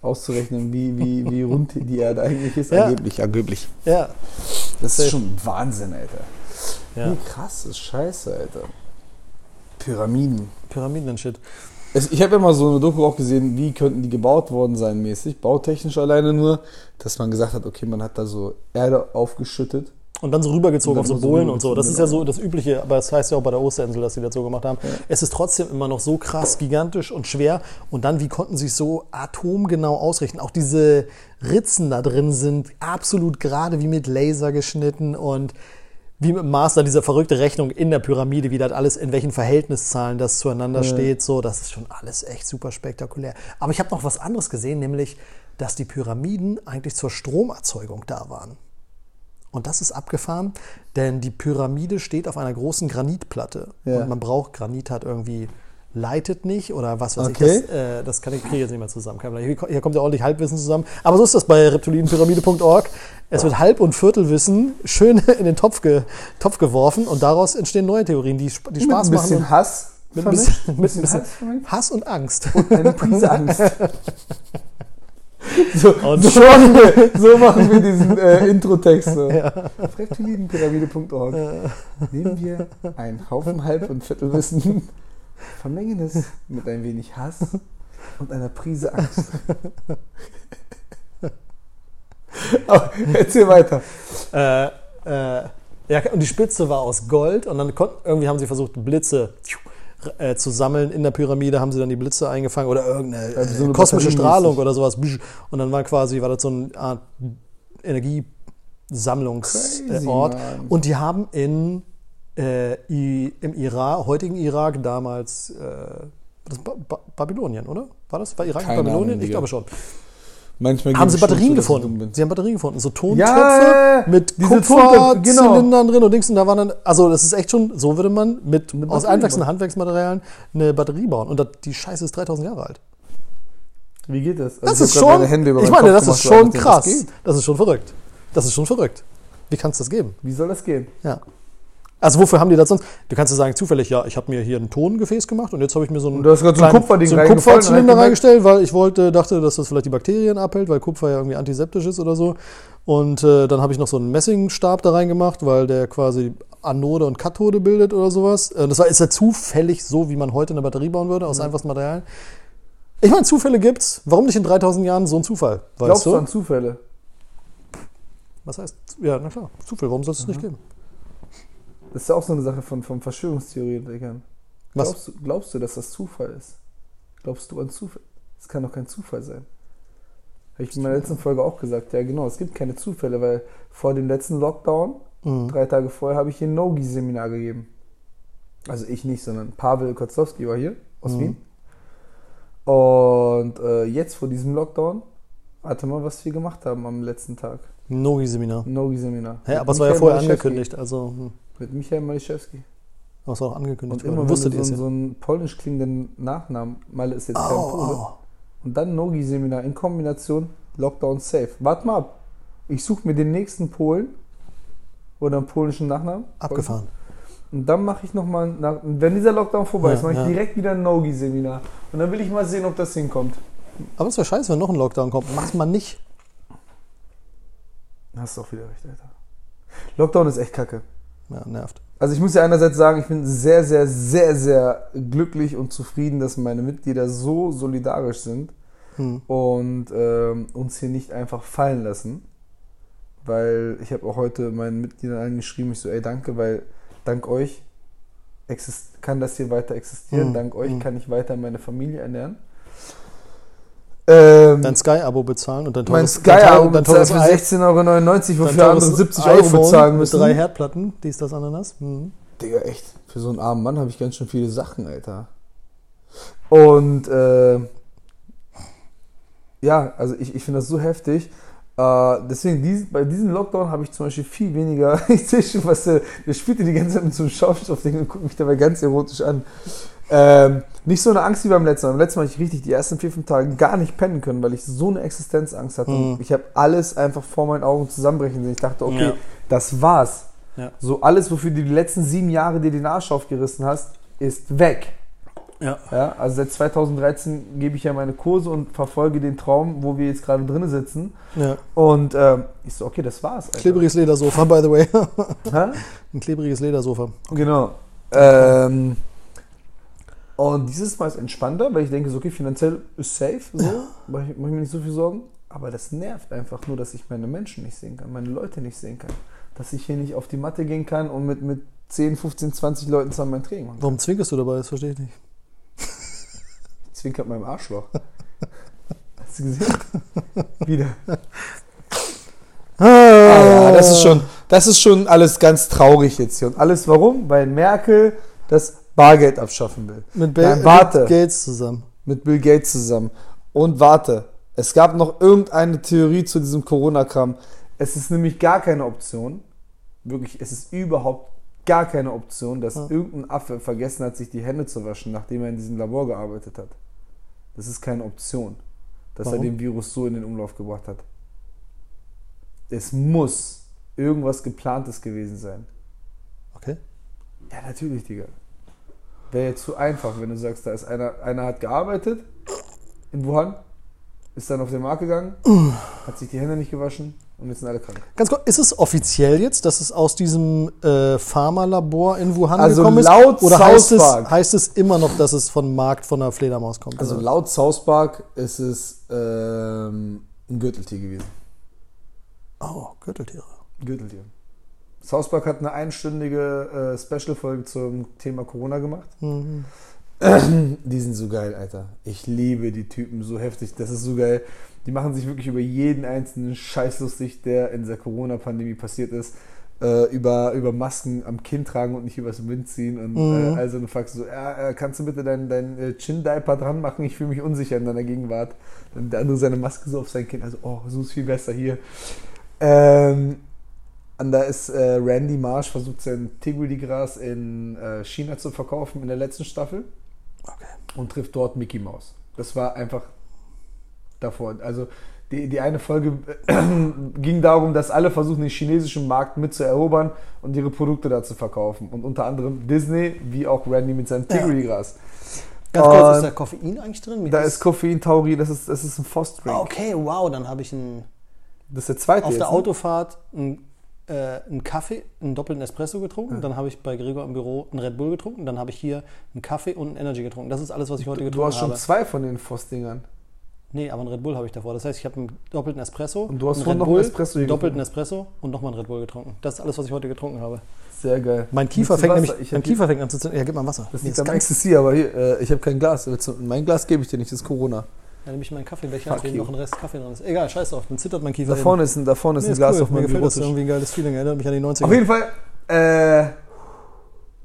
auszurechnen, wie, wie, wie rund die Erde eigentlich ist. Ja. Angeblich, angeblich. ja, Das ist schon Wahnsinn, Alter. ja. Wie krass ist Scheiße, Alter. Pyramiden. Pyramiden und Shit. Es, ich habe immer so eine Doku auch gesehen, wie könnten die gebaut worden sein mäßig, bautechnisch alleine nur, dass man gesagt hat, okay, man hat da so Erde aufgeschüttet. Und dann so rübergezogen Und auf so dann Bohlen und so. Das ist ja rübergezogen, so das Übliche, aber das heißt ja auch bei der Osterinsel, dass sie das so gemacht haben. Es ist trotzdem immer noch so krass, gigantisch und schwer. Und dann, wie konnten sie es so atomgenau ausrichten? Auch diese Ritzen da drin sind absolut gerade wie mit Laser geschnitten und wie mit dem Master, diese verrückte Rechnung in der Pyramide, wie das alles, in welchen Verhältniszahlen das zueinander steht. So, das ist schon alles echt super spektakulär. Aber ich habe noch was anderes gesehen, nämlich, dass die Pyramiden eigentlich zur Stromerzeugung da waren. Und das ist abgefahren, denn die Pyramide steht auf einer großen Granitplatte. Ja. Und man braucht, Granit hat irgendwie, leitet nicht oder was weiß Okay. ich. Das, äh, das kann ich, kriege ich jetzt nicht mehr zusammen. Hier, hier kommt ja ordentlich Halbwissen zusammen. Aber so ist das bei reptilienpyramide.org. Es wird Halb- und Viertelwissen schön in den Topf, ge, Topf geworfen und daraus entstehen neue Theorien, die, die Mit Spaß ein machen. bisschen und- Hass. Mit ein bisschen, ein mit ein bisschen Hass vermischt. Hass und Angst. Eine Prise Angst. So, Und so, machen wir, so machen wir diesen äh, Intro-Text. So. Auf reptilienpyramide.org nehmen wir einen Haufen Halb- und Viertelwissen, vermengen es mit ein wenig Hass und einer Prise Angst. Aber erzähl weiter. Äh, äh, ja, und die Spitze war aus Gold und dann konnten, irgendwie haben sie versucht, Blitze äh, zu sammeln in der Pyramide, haben sie dann die Blitze eingefangen oder irgendeine Also so äh, kosmische. Strahlung oder sowas. Und dann war quasi, war das so eine Art Energiesammlungsort. Und die haben in, äh, im Irak, heutigen Irak damals, äh, das ba ba Babylonien, oder? War das? War Irak Keine Babylonien? Ahnung, ich glaube schon. Manchmal haben sie Batterien dumm gefunden. Sie haben Batterien gefunden. So Tontöpfe Ja, mit Kupferzylindern genau. drin und Dings. Und da waren dann, also das ist echt schon, so würde man mit aus Batterie einfachsten. Handwerksmaterialien eine Batterie bauen. Und das, die Scheiße ist 3000 Jahre alt. Wie geht das? Also Das ist schon, ich meine, das ist schon krass. Das. Das ist schon verrückt. Das ist schon verrückt. Wie kann es das geben? Wie soll das gehen? Ja. Also wofür haben die das sonst? Du kannst ja sagen, zufällig, ja, ich habe mir hier ein Tongefäß gemacht und jetzt habe ich mir so ein, Und du hast gerade so ein kleinen- so einen reingefallen und Kupferzylinder reingestellt, weil ich wollte, dachte, dass das vielleicht die Bakterien abhält, weil Kupfer ja irgendwie antiseptisch ist oder so. Und äh, dann habe ich noch so einen Messingstab da reingemacht, weil der quasi Anode und Kathode bildet oder sowas. Äh, das war, ist ja zufällig so, wie man heute eine Batterie bauen würde, aus einfachsten Materialien. Ich meine, Zufälle gibt's. Warum nicht in 3000 Jahren so ein Zufall? Weißt Glaubst du an Zufälle? Was heißt? Ja, na klar, Zufall. Warum soll es das nicht geben? Das ist ja auch so eine Sache von, von Verschwörungstheoretikern. Was? Glaubst du, glaubst du, dass das Zufall ist? Glaubst du an Zufall? Das kann doch kein Zufall sein. Habe ich in meiner letzten Folge auch gesagt. Ja, genau, es gibt keine Zufälle, weil vor dem letzten Lockdown, Mhm. drei Tage vorher, habe ich hier ein Nogi-Seminar gegeben. Also ich nicht, sondern Pavel Kotzlowski war hier aus Mhm. Wien. Und äh, jetzt vor diesem Lockdown, warte mal, was wir gemacht haben am letzten Tag. Nogi-Seminar. Nogi-Seminar. Hä, aber es war ja vorher angekündigt, also hm. Mit Michael Maliszewski. War auch angekündigt Und immer Wusstet ihr so, so einen polnisch klingenden Nachnamen, Malle ist jetzt kein Oh, Pole, oh. und dann Nogi-Seminar in Kombination Lockdown Safe. Warte mal ab. Ich suche mir den nächsten Polen oder einen polnischen Nachnamen. Abgefahren. Und dann mache ich nochmal, wenn dieser Lockdown vorbei Ja, ist, mache ich ja. direkt wieder ein Nogi-Seminar. Und dann will ich mal sehen, ob das hinkommt. Aber es wäre scheiße, wenn noch ein Lockdown kommt. Mach's mal nicht. Hast du auch wieder recht, Alter. Lockdown ist echt kacke. Ja, nervt. Also ich muss ja einerseits sagen, ich bin sehr, sehr, sehr, sehr glücklich und zufrieden, dass meine Mitglieder so solidarisch sind Hm. und ähm, uns hier nicht einfach fallen lassen. Weil ich habe auch heute meinen Mitgliedern allen geschrieben, ich so, ey, danke, weil dank euch kann das hier weiter existieren, Hm, dank euch hm. kann ich weiter meine Familie ernähren. Ähm, Dein Sky-Abo bezahlen und dein mein teures, dein Sky-Abo bezahlt für teures i- 16,99 Euro, wofür andere teures 70 Euro bezahlen müssen. Mit drei Herdplatten, dies, das, Ananas. Hm. Digga, echt. Für so einen armen Mann habe ich ganz schön viele Sachen, Alter. Und äh, ja, also ich, ich finde das so heftig. Äh, deswegen, dies, bei diesem Lockdown habe ich zum Beispiel viel weniger. Ich sehe schon, was der, der spielt die ganze Zeit mit so einem Schaumstoffding und guckt mich dabei ganz erotisch an. Ähm, nicht so eine Angst wie beim letzten Mal. Beim letzten Mal habe ich richtig die ersten vier, fünf Tage gar nicht pennen können, weil ich so eine Existenzangst hatte. Mhm. Ich habe alles einfach vor meinen Augen zusammenbrechen sehen. Ich dachte, okay, Ja. das war's. Ja. So alles, wofür du die letzten sieben Jahre dir den Arsch aufgerissen hast, ist weg. Ja. Ja, also seit 2013 gebe ich ja meine Kurse und verfolge den Traum, wo wir jetzt gerade drinnen sitzen. ja. Und ähm, ich so, okay, das war's. Alter. Klebriges Ledersofa, by the way. Ein klebriges Ledersofa. Genau. Ähm, und dieses Mal ist entspannter, weil ich denke, so, okay, finanziell ist safe, so, mache ich, mach ich mir nicht so viel Sorgen. Aber das nervt einfach nur, dass ich meine Menschen nicht sehen kann, meine Leute nicht sehen kann. Dass ich hier nicht auf die Matte gehen kann und mit, mit 10, 15, 20 Leuten zusammen mein Training machen kann. Warum zwinkerst du dabei? Das verstehe ich nicht. Zwinkert meinem Arschloch. Hast du gesehen? Wieder. Ah, ja, das ist schon, das ist schon alles ganz traurig jetzt hier. Und alles warum? Weil Merkel das Bargeld abschaffen will. Mit, Bill, Nein, warte. mit Gates zusammen. Mit Bill Gates zusammen. Und warte, es gab noch irgendeine Theorie zu diesem Corona-Kram. Es ist nämlich gar keine Option. Wirklich, es ist überhaupt gar keine Option, dass Ja. irgendein Affe vergessen hat, sich die Hände zu waschen, nachdem er in diesem Labor gearbeitet hat. Das ist keine Option, dass Warum? er den Virus so in den Umlauf gebracht hat. Es muss irgendwas geplantes gewesen sein. Okay. Ja, natürlich, Digga. Wäre jetzt zu einfach, wenn du sagst, da ist einer, einer hat gearbeitet in Wuhan, ist dann auf den Markt gegangen, hat sich die Hände nicht gewaschen und jetzt sind alle krank. Ganz kurz, ist es offiziell jetzt, dass es aus diesem äh, Pharmalabor in Wuhan Also gekommen ist? laut Oder heißt es, heißt es immer noch, dass es von Markt von einer Fledermaus kommt? Also oder? laut South Park ist es ähm, ein Gürteltier gewesen. oh, Gürteltiere. Gürteltier. South Park hat eine einstündige äh, Special-Folge zum Thema Corona gemacht. Mhm. Die sind so geil, Alter. Ich liebe die Typen so heftig. Das ist so geil. Die machen sich wirklich über jeden einzelnen Scheiß lustig, der in dieser Corona-Pandemie passiert ist. äh, über, über Masken am Kinn tragen und nicht übers Wind ziehen. Und Mhm. äh, also du fragst so, äh, kannst du bitte deinen dein, äh, Chin-Diaper dran machen? Ich fühle mich unsicher in deiner Gegenwart. Dann der andere seine Maske so auf sein Kinn. Also, oh, so ist viel besser hier. Ähm, und da ist äh, Randy Marsh versucht sein Tigri-Gras in äh, China zu verkaufen in der letzten Staffel Okay. und trifft dort Mickey Mouse. Das war einfach davor. Also die, die eine Folge äh, ging darum, dass alle versuchen, den chinesischen Markt mitzuerobern und ihre Produkte da zu verkaufen. Und unter anderem Disney, wie auch Randy mit seinem Ja. Tigri-Gras. Ganz kurz, ist da Koffein eigentlich drin? Wie Da ist Koffein, Taurin, das ist, das ist ein Foss-Drink. Ah, Okay, wow, dann habe ich einen, Das ist der zweite auf jetzt, der ne? Autofahrt einen, äh, einen Kaffee, einen doppelten Espresso getrunken. Dann habe ich bei Gregor im Büro einen Red Bull getrunken. Dann habe ich hier einen Kaffee und einen Energy getrunken. Das ist alles, was ich heute Du getrunken hast schon habe. zwei von den Foss-Dingern. Nee, aber einen Red Bull habe ich davor. Das heißt, ich habe einen doppelten Espresso. Und du hast einen vorhin noch einen Espresso einen doppelten Espresso und nochmal einen Red Bull getrunken. Das ist alles, was ich heute getrunken habe. Sehr geil. Mein Kiefer du fängt Wasser? nämlich Ich mein Kiefer fängt an zu zünden. Ja, gib mal Wasser. Das Nee, liegt ist am Ecstasy, aber hier, äh, ich habe kein Glas. Du- Mein Glas gebe ich dir nicht, das ist Corona. Ja, nehme ich meinen Kaffeebecher, Fuck in dem noch ein Rest Kaffee drin ist. Egal, scheiß drauf, dann zittert mein Kiefer. Da vorne ist ein, da vorne ist Nee, ein ist Glas cool. auf Mir meinem gefällt das Bürotisch. irgendwie ein geiles Feeling. Erinnert mich an die 90er. Auf jeden Fall, äh,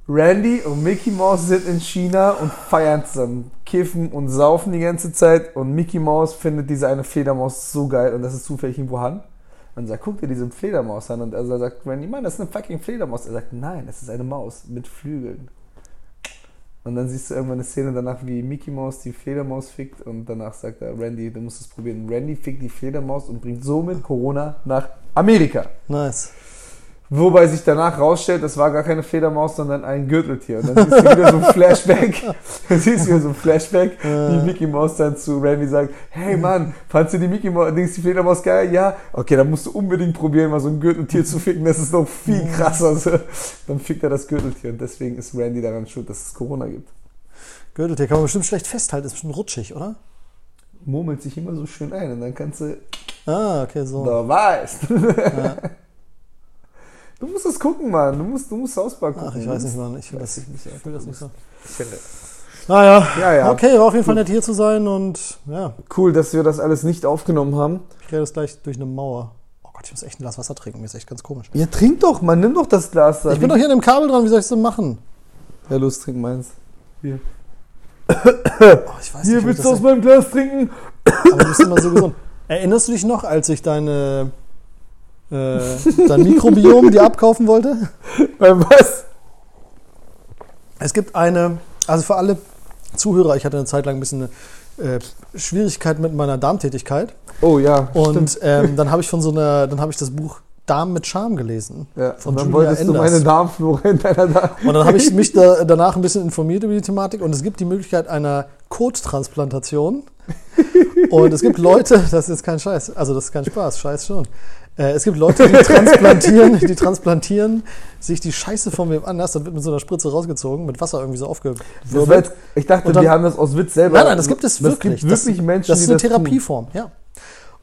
Randy und Mickey Mouse sind in China und feiern zusammen, kiffen und saufen die ganze Zeit und Mickey Mouse findet diese eine Fledermaus so geil und das ist zufällig in Wuhan. Und sagt, guck dir diese Fledermaus an und er sagt Randy, Mann, das ist eine fucking Fledermaus. Er sagt, nein, das ist eine Maus mit Flügeln. Und dann siehst du irgendwann eine Szene danach, wie Mickey Mouse die Fledermaus fickt und danach sagt er, Randy, du musst es probieren. Randy fickt die Fledermaus und bringt somit Corona nach Amerika. Nice. Wobei sich danach rausstellt, das war gar keine Fledermaus, sondern ein Gürteltier. Und dann siehst du wieder so ein Flashback. Dann siehst du wieder so ein Flashback, wie Mickey Mouse dann zu Randy sagt, hey Mann, fandst du die Mickey Mouse, Dings, die Fledermaus geil? Ja? Okay, dann musst du unbedingt probieren, mal so ein Gürteltier zu ficken. Das ist noch viel krasser. So. Dann fickt er das Gürteltier. Und deswegen ist Randy daran schuld, dass es Corona gibt. Gürteltier kann man bestimmt schlecht festhalten. Ist bestimmt rutschig, oder? Murmelt sich immer so schön ein und dann kannst du, Ah, okay, so. da weißt. Ja. Du musst es gucken, Mann. Du musst, du musst South Park gucken. Ach, ich weiß nicht, Mann. Ich will das, nicht, ich will das nicht so. Ich finde- Naja. Ja, ja. Okay, war auf jeden Fall nett hier zu sein und ja, Cool, dass wir das alles nicht aufgenommen haben. ich gehe jetzt gleich durch eine Mauer. Oh Gott, ich muss echt ein Glas Wasser trinken. Mir ist echt ganz komisch. Ja, trink doch, man, nimm doch das Glas da. Ich bin doch hier an dem Kabel dran. Wie soll ich das denn machen? Ja, los, trink meins. Oh, ich weiß Hier, nicht, willst das du aus meinem Glas trinken? Aber du bist immer so gesund. Erinnerst du dich noch, als ich deine äh, dein Mikrobiom dir abkaufen wollte? Beim was? Es gibt eine, also für alle Zuhörer, ich hatte eine Zeit lang ein bisschen eine, äh, Schwierigkeit mit meiner Darmtätigkeit. Oh ja, Und ähm, dann habe ich von so einer, dann habe ich das Buch Darm mit Charme gelesen. ja. von Und dann Julia wolltest du Enders. meine Darmflora in deiner Darm. Und dann habe ich mich da, danach ein bisschen informiert über die Thematik und es gibt die Möglichkeit einer Kottransplantation. Und es gibt Leute, das ist kein Scheiß, also das ist kein Spaß, Scheiß schon. Äh, es gibt Leute, die transplantieren, die transplantieren sich die Scheiße von wem anders, dann wird mit so einer Spritze rausgezogen, mit Wasser irgendwie so Das aufgewirbelt. jetzt, ich dachte, dann- die haben das aus Witz selber. Nein, nein, das gibt es Das wirklich. gibt wirklich Menschen, das ist eine das Therapieform, ja.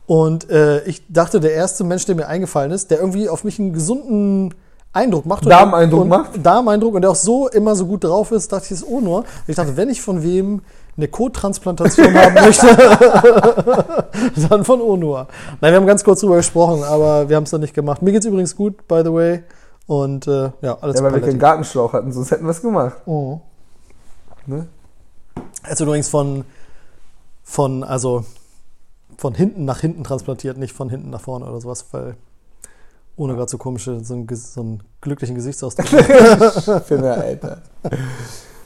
Und äh, ich dachte, der erste Mensch, der mir eingefallen ist, der irgendwie auf mich einen gesunden Eindruck macht. Darmeindruck macht? Darmeindruck und der auch so immer so gut drauf ist, dachte ich, das ist Onur. Und ich dachte, wenn ich von wem eine Kottransplantation haben möchte, dann von Onur. Nein, wir haben ganz kurz drüber gesprochen, aber wir haben es dann nicht gemacht. Mir geht's übrigens gut, by the way. Und äh, ja, alles Ja, weil wir keinen Gartenschlauch hatten, sonst hätten wir es gemacht. Oh. Ne? Ist übrigens von, von, also von hinten nach hinten transplantiert, nicht von hinten nach vorne oder sowas, weil ohne gerade so komische, so einen, so einen glücklichen Gesichtsausdruck. Finne, Alter.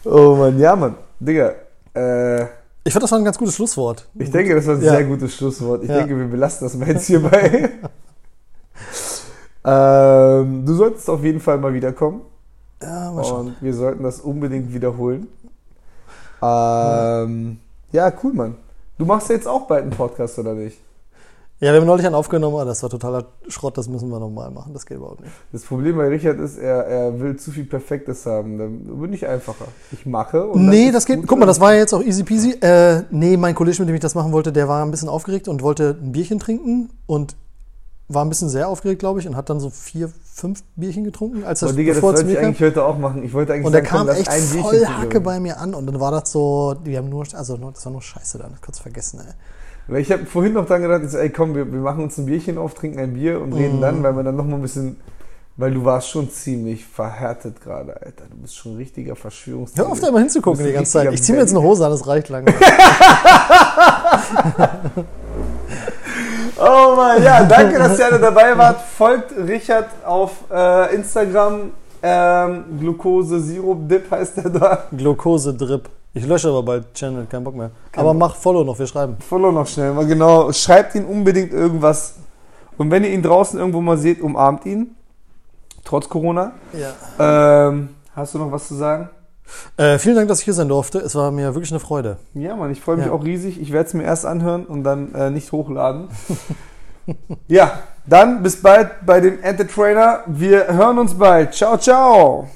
Oh Mann, ja, Mann. Digga, äh, Ich finde, das war ein ganz gutes Schlusswort. ich denke, das war ein Ja. sehr gutes Schlusswort. Ich Ja. denke, wir belassen das mal jetzt hierbei. ähm, du solltest auf jeden Fall mal wiederkommen. Ja, mal schauen. Und wir sollten das unbedingt wiederholen. Ähm, ja, cool, Mann. Du machst ja jetzt auch bald einen Podcast, oder nicht? Ja, wir haben neulich einen aufgenommen, aber das war totaler Schrott, das müssen wir nochmal machen. Das geht überhaupt nicht. Das Problem bei Richard ist, er, er will zu viel Perfektes haben. Dann bin ich einfacher. Ich mache und Nee, das geht. Guck mal, das war ja jetzt auch easy peasy. Äh, nee, mein Kollege, mit dem ich das machen wollte, der war ein bisschen aufgeregt und wollte ein Bierchen trinken und war ein bisschen sehr aufgeregt, glaube ich, und hat dann so vier, fünf Bierchen getrunken, als er Aber Digga, das wollte ich eigentlich heute auch machen. Ich wollte eigentlich Und der sagen, komm, kam lass echt ein voll. Hacke bei mir an und dann war das so, wir haben nur, also das war nur Scheiße dann, kurz vergessen, ey. Weil ich habe vorhin noch dran gedacht, ich so, ey komm, wir, wir machen uns ein Bierchen auf, trinken ein Bier und reden Mhm. dann, weil man dann noch mal ein bisschen Weil du warst schon ziemlich verhärtet gerade, Alter. Du bist schon ein richtiger Verschwörungstheoretiker. Hör auf, da immer hinzugucken die ganze Zeit. Ich ziehe mir jetzt eine Hose an, das reicht lang. Oh Mann, ja, danke, dass ihr alle dabei wart. Folgt Richard auf äh, Instagram. Ähm, Glucose Sirup Dip heißt er da. Glukose Drip. Ich lösche aber bald Channel, kein Bock mehr. aber mach Follow noch, wir schreiben. Follow noch schnell, mal genau. Schreibt ihn unbedingt irgendwas. Und wenn ihr ihn draußen irgendwo mal seht, umarmt ihn. Trotz Corona. Ja. Ähm, hast du noch was zu sagen? Äh, vielen Dank, dass ich hier sein durfte. Es war mir wirklich eine Freude. Ja, Mann, ich freue mich Ja. auch riesig. Ich werde es mir erst anhören und dann äh, nicht hochladen. ja, dann bis bald bei dem Entertrainer. Wir hören uns bald. Ciao, ciao.